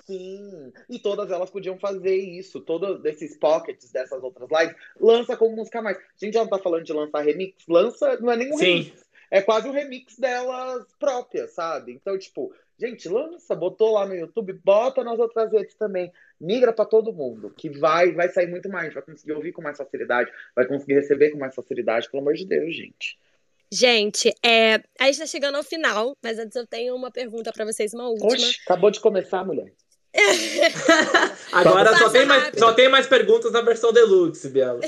Sim, e todas elas podiam fazer isso. Todos esses pockets dessas outras lives, lança como música mais. A gente já não tá falando de lançar remix, lança, não é nem um Sim. remix. É quase um remix delas próprias, sabe? Então, tipo, gente, lança, botou lá no YouTube, bota nas outras redes também. Migra para todo mundo, que vai vai sair muito mais, vai conseguir ouvir com mais facilidade, vai conseguir receber com mais facilidade, pelo amor de Deus, gente. Gente, é, a gente tá chegando ao final, mas antes eu tenho uma pergunta para vocês, uma última. Oxe, acabou de começar, mulher. Agora só tem, mais, só tem mais perguntas na versão deluxe, Biela.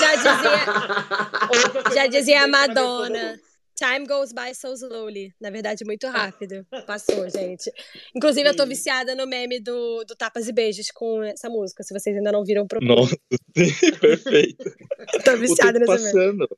já dizia, já dizia a Madonna. Time goes by so slowly. Na verdade, muito rápido. Passou, gente. Inclusive, eu tô viciada no meme do, do Tapas e Beijos com essa música. Se vocês ainda não viram, procura. Nossa, perfeito. tô viciada nesse passando. meme.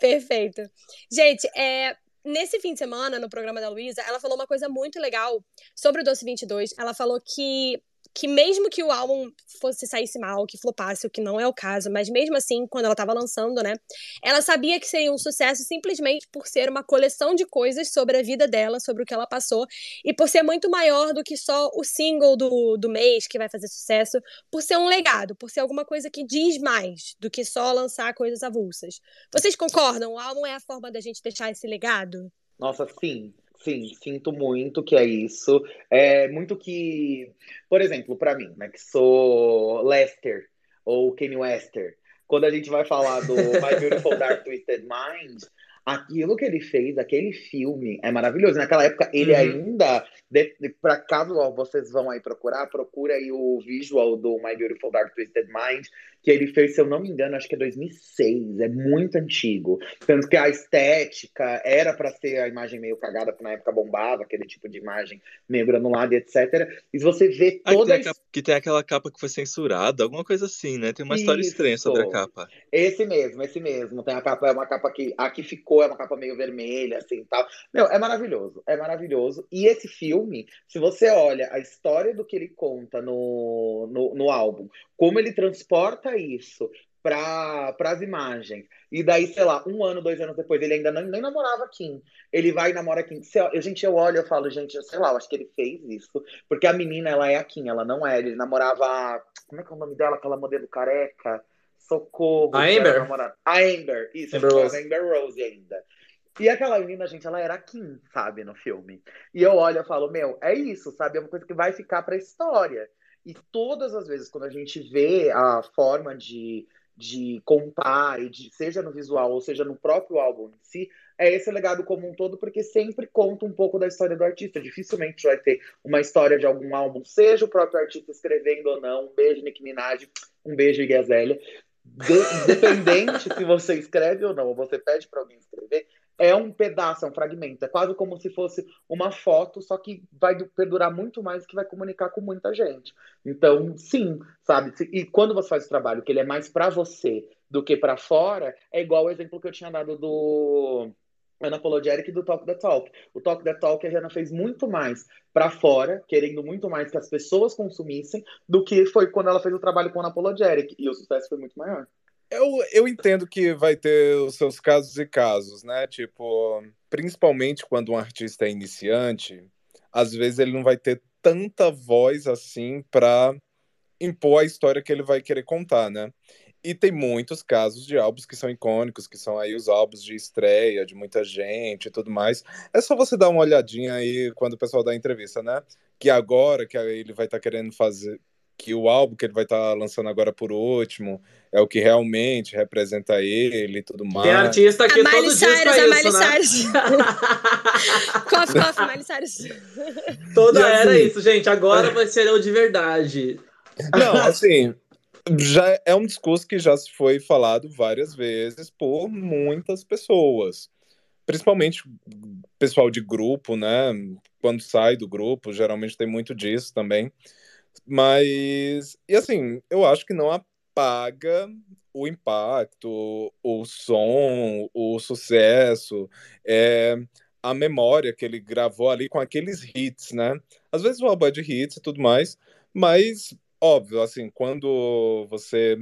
Perfeito. Gente, é, nesse fim de semana, no programa da Luísa, ela falou uma coisa muito legal sobre o Doce 22. Ela falou que que mesmo que o álbum fosse saísse mal, que flopasse, o que não é o caso, mas mesmo assim, quando ela estava lançando, né, ela sabia que seria um sucesso simplesmente por ser uma coleção de coisas sobre a vida dela, sobre o que ela passou, e por ser muito maior do que só o single do, do mês que vai fazer sucesso, por ser um legado, por ser alguma coisa que diz mais do que só lançar coisas avulsas. Vocês concordam? O álbum é a forma da gente deixar esse legado? Nossa, sim. Sim, sinto muito que é isso. É muito que, por exemplo, para mim, né, que sou Lester ou Kanye Wester, quando a gente vai falar do My Beautiful Dark Twisted Mind, aquilo que ele fez, aquele filme, é maravilhoso. Naquela época, ele uhum. ainda, para caso ó, vocês vão aí procurar, procura aí o visual do My Beautiful Dark Twisted Mind, que ele fez, se eu não me engano, acho que é 2006, é muito antigo. Tanto que a estética era para ser a imagem meio cagada, que na época bombava, aquele tipo de imagem meio granulada e etc. E você vê Ah, que, toda tem a que tem aquela capa que foi censurada, alguma coisa assim, né? Tem uma história estranha sobre a Isso. capa. Esse mesmo, esse mesmo. Tem a capa, é uma capa que a que ficou é uma capa meio vermelha, assim tal. Meu, é maravilhoso, é maravilhoso. E esse filme, se você olha a história do que ele conta no, no, no álbum, como ele transporta isso para as imagens, e daí, sei lá, um ano, dois anos depois, ele ainda nem, nem namorava Kim. Ele vai e namora Kim. Se eu, gente, eu olho eu falo, gente, sei lá, eu acho que ele fez isso, porque a menina, ela é a Kim, ela não é. Ele namorava. Como é que é o nome dela? Aquela modelo careca? Socorro. A Amber? namorada- A Amber, isso, Amber Rose. Amber Rose ainda. E aquela menina, gente, ela era a Kim, sabe, no filme. E eu olho e falo, meu, é isso, sabe? É uma coisa que vai ficar pra história. E todas as vezes, quando a gente vê a forma de, de contar, e de, seja no visual ou seja no próprio álbum em si, é esse legado como um todo, porque sempre conta um pouco da história do artista. Dificilmente vai ter uma história de algum álbum, seja o próprio artista escrevendo ou não. Um beijo, Nick Minaj. Um beijo, Iggy. De- Independente se você escreve ou não, ou você pede para alguém escrever, é um pedaço, é um fragmento. É quase como se fosse uma foto, só que vai perdurar muito mais que vai comunicar com muita gente. Então, sim, sabe? E quando você faz o trabalho que ele é mais para você do que para fora, é igual o exemplo que eu tinha dado do Unapologetic e do Talk the Talk. O Talk the Talk a Rihanna fez muito mais para fora, querendo muito mais que as pessoas consumissem, do que foi quando ela fez o trabalho com o Unapologetic. E o sucesso foi muito maior. Eu, eu entendo que vai ter os seus casos e casos, né? Tipo, principalmente quando um artista é iniciante, às vezes ele não vai ter tanta voz assim para impor a história que ele vai querer contar, né? E tem muitos casos de álbuns que são icônicos, que são aí os álbuns de estreia de muita gente e tudo mais. É só você dar uma olhadinha aí quando o pessoal dá entrevista, né? Que agora que ele vai estar querendo fazer, que o álbum que ele vai estar lançando agora por último é o que realmente representa ele e tudo mais. Tem artista que A Miley todo dia Cyrus, pra a isso, Miley né? Cyrus. coffee, coffee, Miley Cyrus. Toda E era assim- isso, gente. Agora vai ser eu de verdade. Não, assim, já é um discurso que já se foi falado várias vezes por muitas pessoas. Principalmente pessoal de grupo, né? Quando sai do grupo, geralmente tem muito disso também. Mas, e assim, eu acho que não apaga o impacto, o som, o sucesso, é, a memória que ele gravou ali com aqueles hits, né? Às vezes o álbum é de hits e tudo mais, mas óbvio, assim, quando você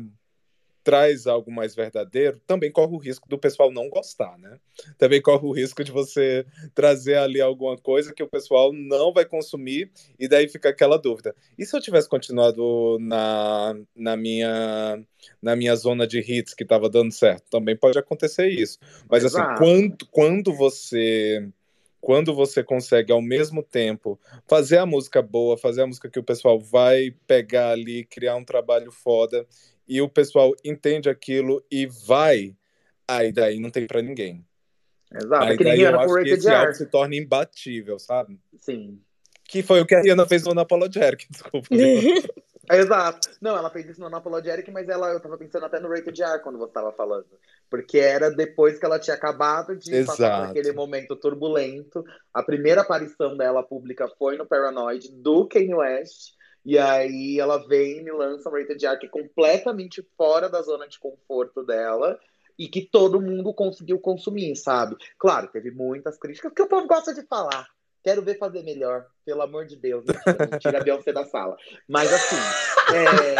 traz algo mais verdadeiro, também corre o risco do pessoal não gostar, né? Também corre o risco de você trazer ali alguma coisa que o pessoal não vai consumir e daí fica aquela dúvida. E se eu tivesse continuado na, na minha na minha zona de hits que estava dando certo? Também pode acontecer isso. Mas assim, Exato. quando, quando você quando você consegue ao mesmo tempo fazer a música boa, fazer a música que o pessoal vai pegar ali, criar um trabalho foda e o pessoal entende aquilo e vai, aí daí não tem pra ninguém. Exato. aí que nem daí eu acho que Rated esse álbum se torna imbatível, sabe? Sim. Que foi o que a Rihanna fez no Unapologetic, desculpa. Exato. Não, ela fez isso no Unapologetic, mas ela, eu tava pensando até no Rated R quando você tava falando. Porque era depois que ela tinha acabado de passar por Exato. aquele momento turbulento. A primeira aparição dela pública foi no Paranoid, do Kanye West. E aí ela vem e me lança um Rated R que é completamente fora da zona de conforto dela. E que todo mundo conseguiu consumir, sabe? Claro, teve muitas críticas, porque o povo gosta de falar. Quero ver fazer melhor, pelo amor de Deus. Mentira, não tira a Beyoncé da sala. Mas assim, é,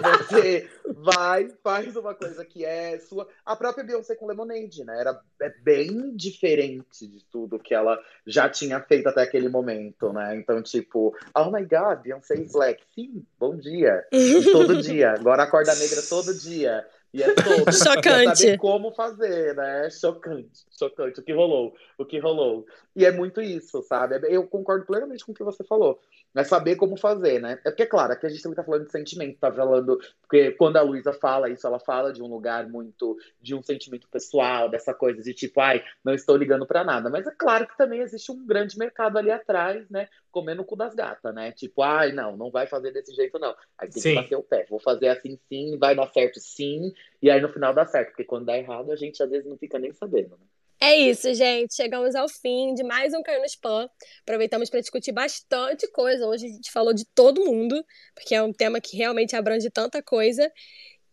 você vai, faz uma coisa que é sua. A própria Beyoncé com Lemonade, né? Era é bem diferente de tudo que ela já tinha feito até aquele momento, né? Então, tipo, oh my god, Beyoncé is black. Sim, bom dia. Todo dia. Agora acorda negra todo dia. E é todo. Chocante. saber como fazer, né? Chocante, chocante. O que rolou, o que rolou. E é muito isso, sabe? Eu concordo plenamente com o que você falou. É saber como fazer, né? É porque, claro, aqui a gente também tá falando de sentimento, tá falando. Porque quando a Luísa fala isso, ela fala de um lugar muito. de um sentimento pessoal, dessa coisa de tipo, ai, não estou ligando para nada. Mas é claro que também existe um grande mercado ali atrás, né? Comendo o cu das gatas, né? Tipo, ai, não, não vai fazer desse jeito, não. Aí tem sim. que bater o pé. Vou fazer assim sim, vai dar certo sim. E aí no final dá certo. Porque quando dá errado, a gente às vezes não fica nem sabendo, né? É isso, gente. Chegamos ao fim de mais um Caiu no Spam. Aproveitamos para discutir bastante coisa. Hoje a gente falou de todo mundo, porque é um tema que realmente abrange tanta coisa.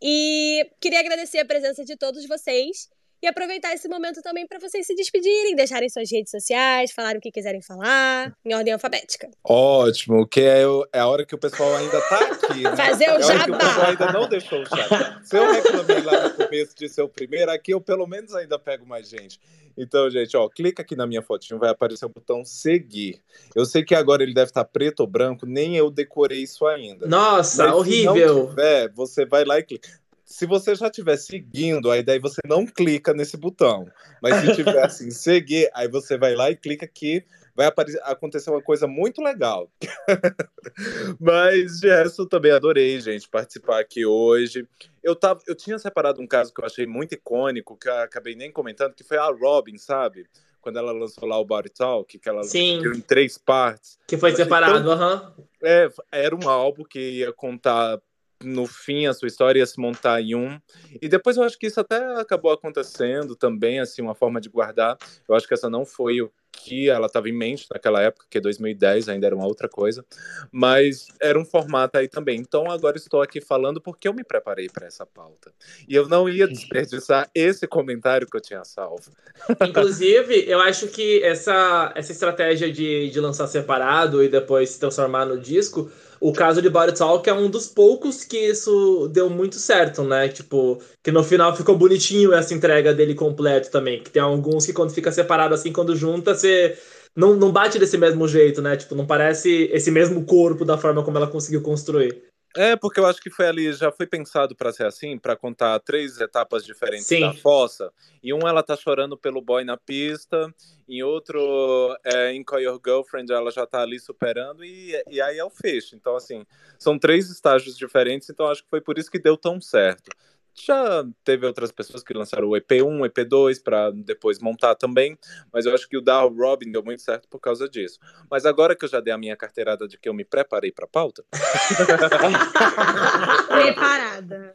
E queria agradecer a presença de todos vocês e aproveitar esse momento também para vocês se despedirem, deixarem suas redes sociais, falarem o que quiserem falar, em ordem alfabética. Ótimo, que é, é a hora que o pessoal ainda tá aqui. Né? Fazer o é jabá. que o pessoal ainda não deixou o jabá. Se eu reclamei lá no começo de ser o primeiro, aqui eu pelo menos ainda pego mais gente. Então, gente, ó, clica aqui na minha fotinho, vai aparecer o botão seguir. Eu sei que agora ele deve estar preto ou branco, nem eu decorei isso ainda. Nossa, Mas horrível. Se não tiver, você vai lá e clica se você já estiver seguindo, aí daí você não clica nesse botão. Mas se tiver assim, seguir, aí você vai lá e clica aqui, vai acontecer uma coisa muito legal. Mas de resto, também adorei, gente, participar aqui hoje. Eu, tava, eu tinha separado um caso que eu achei muito icônico, que eu acabei nem comentando, que foi a Robin, sabe? Quando ela lançou lá o Body Talk, que ela Sim. em três partes. Que foi separado, aham. Uhum. É, era um álbum que ia contar no fim a sua história ia se montar em um. E depois eu acho que isso até acabou acontecendo também, assim, uma forma de guardar. Eu acho que essa não foi o que ela estava em mente naquela época, que 2010 ainda era uma outra coisa, mas era um formato aí também. Então agora estou aqui falando porque eu me preparei para essa pauta. E eu não ia desperdiçar esse comentário que eu tinha salvo. Inclusive, eu acho que essa, essa estratégia de, de lançar separado e depois se transformar no disco o caso de Body Talk é um dos poucos que isso deu muito certo, né? Tipo, que no final ficou bonitinho essa entrega dele completo também. Que tem alguns que quando fica separado assim, quando junta, você não, não bate desse mesmo jeito, né? Tipo, não parece esse mesmo corpo da forma como ela conseguiu construir. É, porque eu acho que foi ali, já foi pensado para ser assim, para contar três etapas diferentes Sim. da fossa. E um ela tá chorando pelo boy na pista, em outro, é, em Call Your Girlfriend, ela já tá ali superando, e, e aí é o fecho. Então, assim, são três estágios diferentes, então acho que foi por isso que deu tão certo. Já teve outras pessoas que lançaram o EP1, o EP2 para depois montar também, mas eu acho que o da Robin deu muito certo por causa disso. Mas agora que eu já dei a minha carteirada de que eu me preparei para a pauta. Preparada.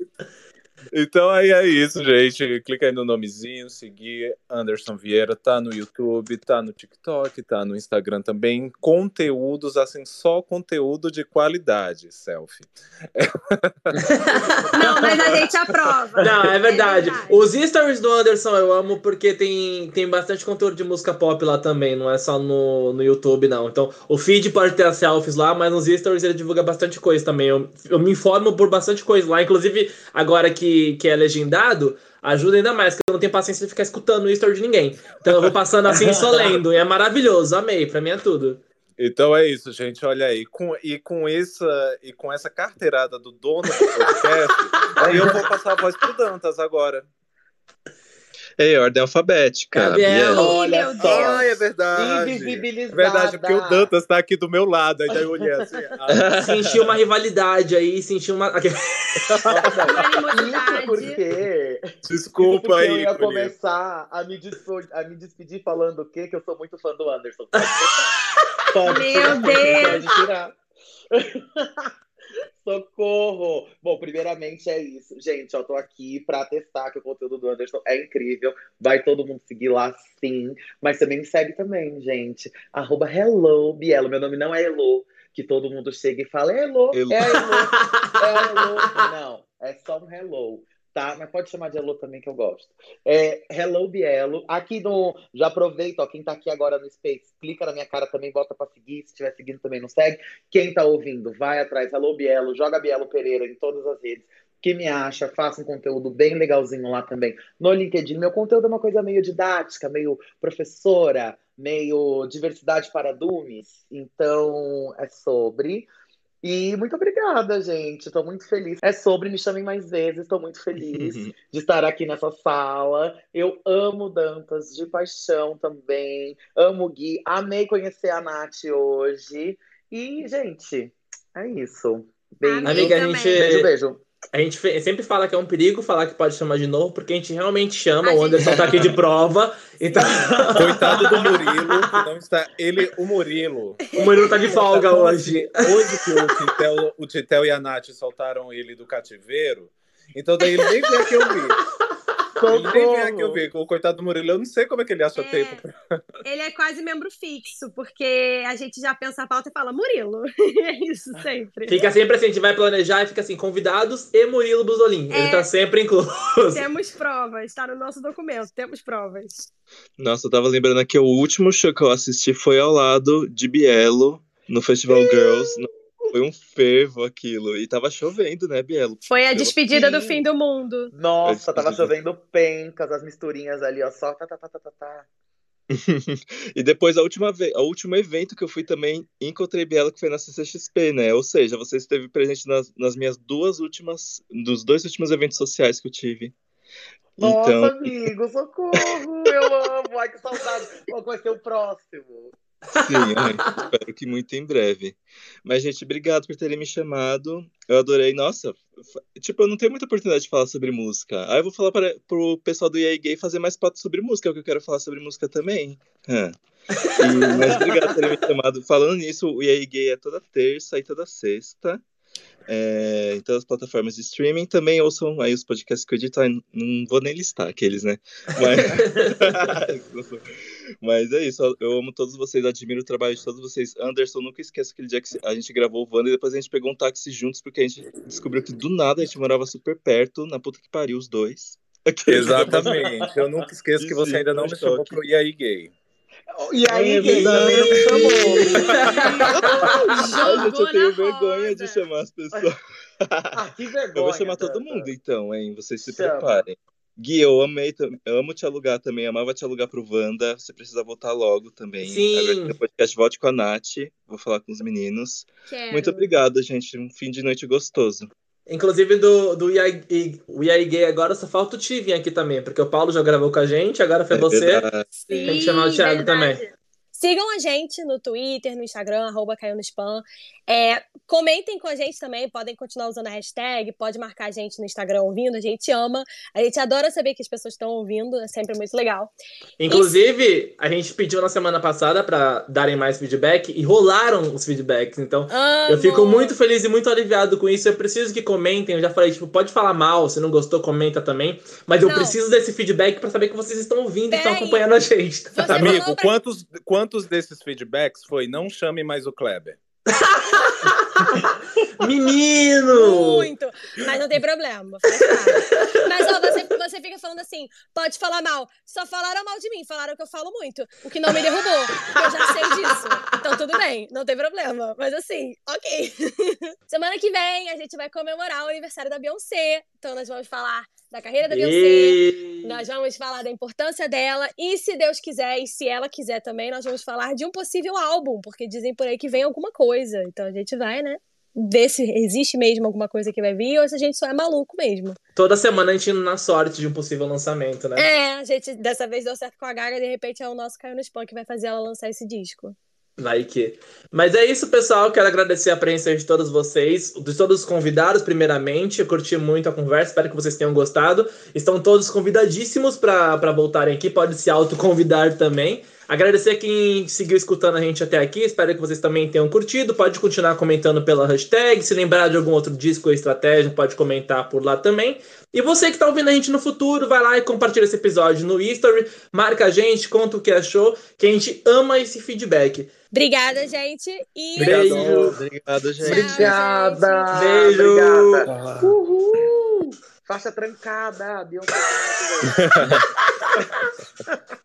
Então aí é isso, gente. Clica aí no nomezinho, seguir Anderson Vieira, tá no YouTube, tá no TikTok, tá no Instagram também. Conteúdos, assim, só conteúdo de qualidade, selfie. Não, mas a gente aprova. Não, é verdade. é verdade. Os stories do Anderson eu amo porque tem, tem bastante conteúdo de música pop lá também, não é só no, no YouTube, não. Então, o feed pode ter as selfies lá, mas nos stories ele divulga bastante coisa também. Eu, eu me informo por bastante coisa lá, inclusive agora que que, é legendado, ajuda ainda mais, porque eu não tenho paciência de ficar escutando o story de ninguém. Então eu vou passando assim só lendo, e é maravilhoso, amei, pra mim é tudo. Então é isso, gente. Olha aí. Com, e, com essa, e com essa carteirada do dono do podcast, aí eu vou passar a voz pro Dantas agora. É, ordem alfabética. Gabriel, olha Meu só. Ai, é verdade. Invisibilizada. É verdade, porque o Dantas tá aqui do meu lado. Aí daí eu olhei assim. Ah. Senti uma rivalidade aí, senti uma. Isso porque. Desculpa porque aí. Eu ia começar a me, despedir, a me despedir falando o quê? Que eu sou muito fã do Anderson. Pode Meu Deus! Pode tirar. Socorro! Bom, primeiramente é isso. Gente, eu tô aqui pra testar que o conteúdo do Anderson é incrível. Vai todo mundo seguir lá, sim. Mas também me segue também, gente. Arroba Hello Bielo. Meu nome não é Elo, que todo mundo chega e fala Elo, Elo. é Elo, é Elo. Não, é só um Hello tá? Mas pode chamar de Hello também, que eu gosto. É, Hello Bielo. Aqui no. Já aproveita, ó, quem tá aqui agora no Space, clica na minha cara também, bota pra seguir. Se estiver seguindo também, não segue. Quem tá ouvindo, vai atrás, Hello Bielo, joga Bielo Pereira em todas as redes. Que me acha, faça um conteúdo bem legalzinho lá também no LinkedIn. Meu conteúdo é uma coisa meio didática, meio professora, meio diversidade para dumes. Então, é sobre. E muito obrigada, gente. Estou muito feliz. É sobre Me Chamem Mais Vezes. Estou muito feliz de estar aqui nessa sala. Eu amo Dantas de paixão também. Amo Gui. Amei conhecer a Nath hoje. E, gente, é isso. Beijo, Amiga, a gente, beijo, beijo. A gente sempre fala que é um perigo falar que pode chamar de novo, porque a gente realmente chama. A o gente- Anderson tá aqui de prova. Então, Coitado do Murilo, que não está. Ele, o Murilo. o Murilo tá de folga hoje. Hoje que o Titel, o Titel e a Nath soltaram ele do cativeiro, então daí ele nem vem aqui ouvir. Ele nem vem aqui ouvir. O coitado do Murilo, eu não sei como é que ele acha É. tempo. Ele é quase membro fixo, porque a gente já pensa a pauta e fala Murilo. é isso sempre. Fica sempre assim, a gente vai planejar e fica assim, convidados e Murilo Buzolin. Ele É. tá sempre incluso. Temos provas, tá no nosso documento, temos provas. Nossa, eu tava lembrando aqui, o último show que eu assisti foi ao lado de Bielo, no Festival Girls. Foi um fervo aquilo. E tava chovendo, né, Bielo? Foi a despedida do fim do mundo. Nossa, tava chovendo pencas, as misturinhas ali, ó, só tá, tá, tá, tá, tá, tá. e depois, a última vez, o último evento que eu fui também, encontrei Bielo, que foi na CCXP, né? Ou seja, você esteve presente nas, nas minhas duas últimas, dos dois últimos eventos sociais que eu tive. Nossa, Então, amigo, socorro! Eu amo! Ai, que saudade! Qual vai ser o próximo? Sim, espero que muito em breve. Mas, gente, obrigado por terem me chamado. Eu adorei. Nossa, tipo, eu não tenho muita oportunidade de falar sobre música. Aí eu vou falar para pro pessoal do EA Gay fazer mais pato sobre música, porque eu quero falar sobre música também. E- mas obrigado por terem me chamado. Falando nisso, o EA Gay é toda terça e toda sexta. é, em todas as plataformas de streaming. Também ouçam aí os podcasts que eu edito. Não vou nem listar aqueles, né? Mas, mas é isso. Eu amo todos vocês, admiro o trabalho de todos vocês. Anderson, nunca esqueço aquele dia que a gente gravou o Wanda e depois a gente pegou um táxi juntos, porque a gente descobriu que do nada a gente morava super perto, na puta que pariu, os dois. Exatamente. Eu nunca esqueço que você ainda não me chamou pro E aí Gay. E aí, É gay, também não me chamou. Ai, gente, eu tenho vergonha roda. de chamar as pessoas. Ah, que vergonha. Eu vou chamar todo mundo, então, hein? Vocês se Chama. preparem. Gui, eu amei, eu amo te alugar também, amava te alugar pro Wanda. Você precisa voltar logo também. Sim. Agora que no podcast volte com a Nath. Vou falar com os meninos. Quero. Muito obrigado, gente. Um fim de noite gostoso. Inclusive do, do Gay agora só falta o Ti vir aqui também, porque o Paulo já gravou com a gente, agora foi É você. verdade. Sim, Tem que chamar o Thiago verdade. Sigam a gente no Twitter, no Instagram, arroba caiu no spam. É, comentem com a gente também, podem continuar usando a hashtag, pode marcar a gente no Instagram ouvindo, a gente ama. A gente adora saber que as pessoas estão ouvindo, é sempre muito legal. Inclusive, a gente pediu na semana passada pra darem mais feedback e rolaram os feedbacks. Então, eu Amo! fico muito feliz e muito aliviado com isso. Eu preciso que comentem. Eu já falei, tipo, pode falar mal, se não gostou, comenta também. Mas eu Não. preciso desse feedback pra saber que vocês estão ouvindo e estão acompanhando a gente. Você Amigo, pra- quantos, quantos desses feedbacks foi não chame mais o Kleber? Menino! Muito! Mas não tem problema. Mas ó, você, você fica falando assim: pode falar mal. Só falaram mal de mim, falaram que eu falo muito. O que não me derrubou. Eu já sei disso. Então tudo bem, não tem problema. Mas assim, ok. Semana que vem a gente vai comemorar o aniversário da Beyoncé. Então nós vamos falar da carreira da Beyoncé. E... Nós vamos falar da importância dela e, se Deus quiser, e se ela quiser também, nós vamos falar de um possível álbum, porque dizem por aí que vem alguma coisa. Então a gente vai, né? Ver se existe mesmo alguma coisa que vai vir ou se a gente só é maluco mesmo. Toda semana a gente indo na sorte de um possível lançamento, né? É, a gente dessa vez deu certo com a Gaga, de repente é o nosso Caiu no Spam que vai fazer ela lançar esse disco. Vai que. Mas é isso, pessoal. Quero agradecer a presença de todos vocês, de todos os convidados, primeiramente. Eu curti muito a conversa, espero que vocês tenham gostado. Estão todos convidadíssimos para voltarem aqui, pode se autoconvidar também. Agradecer quem seguiu escutando a gente até aqui, espero que vocês também tenham curtido. Pode continuar comentando pela hashtag. Se lembrar de algum outro disco ou estratégia, pode comentar por lá também. E você que está ouvindo a gente no futuro, vai lá e compartilha esse episódio no History, marca a gente, conta o que achou, que a gente ama esse feedback. Obrigada, gente. E Beijo. Obrigado, gente. Obrigada! Beijo. Obrigada. Uhul! Faixa trancada! Beyoncé.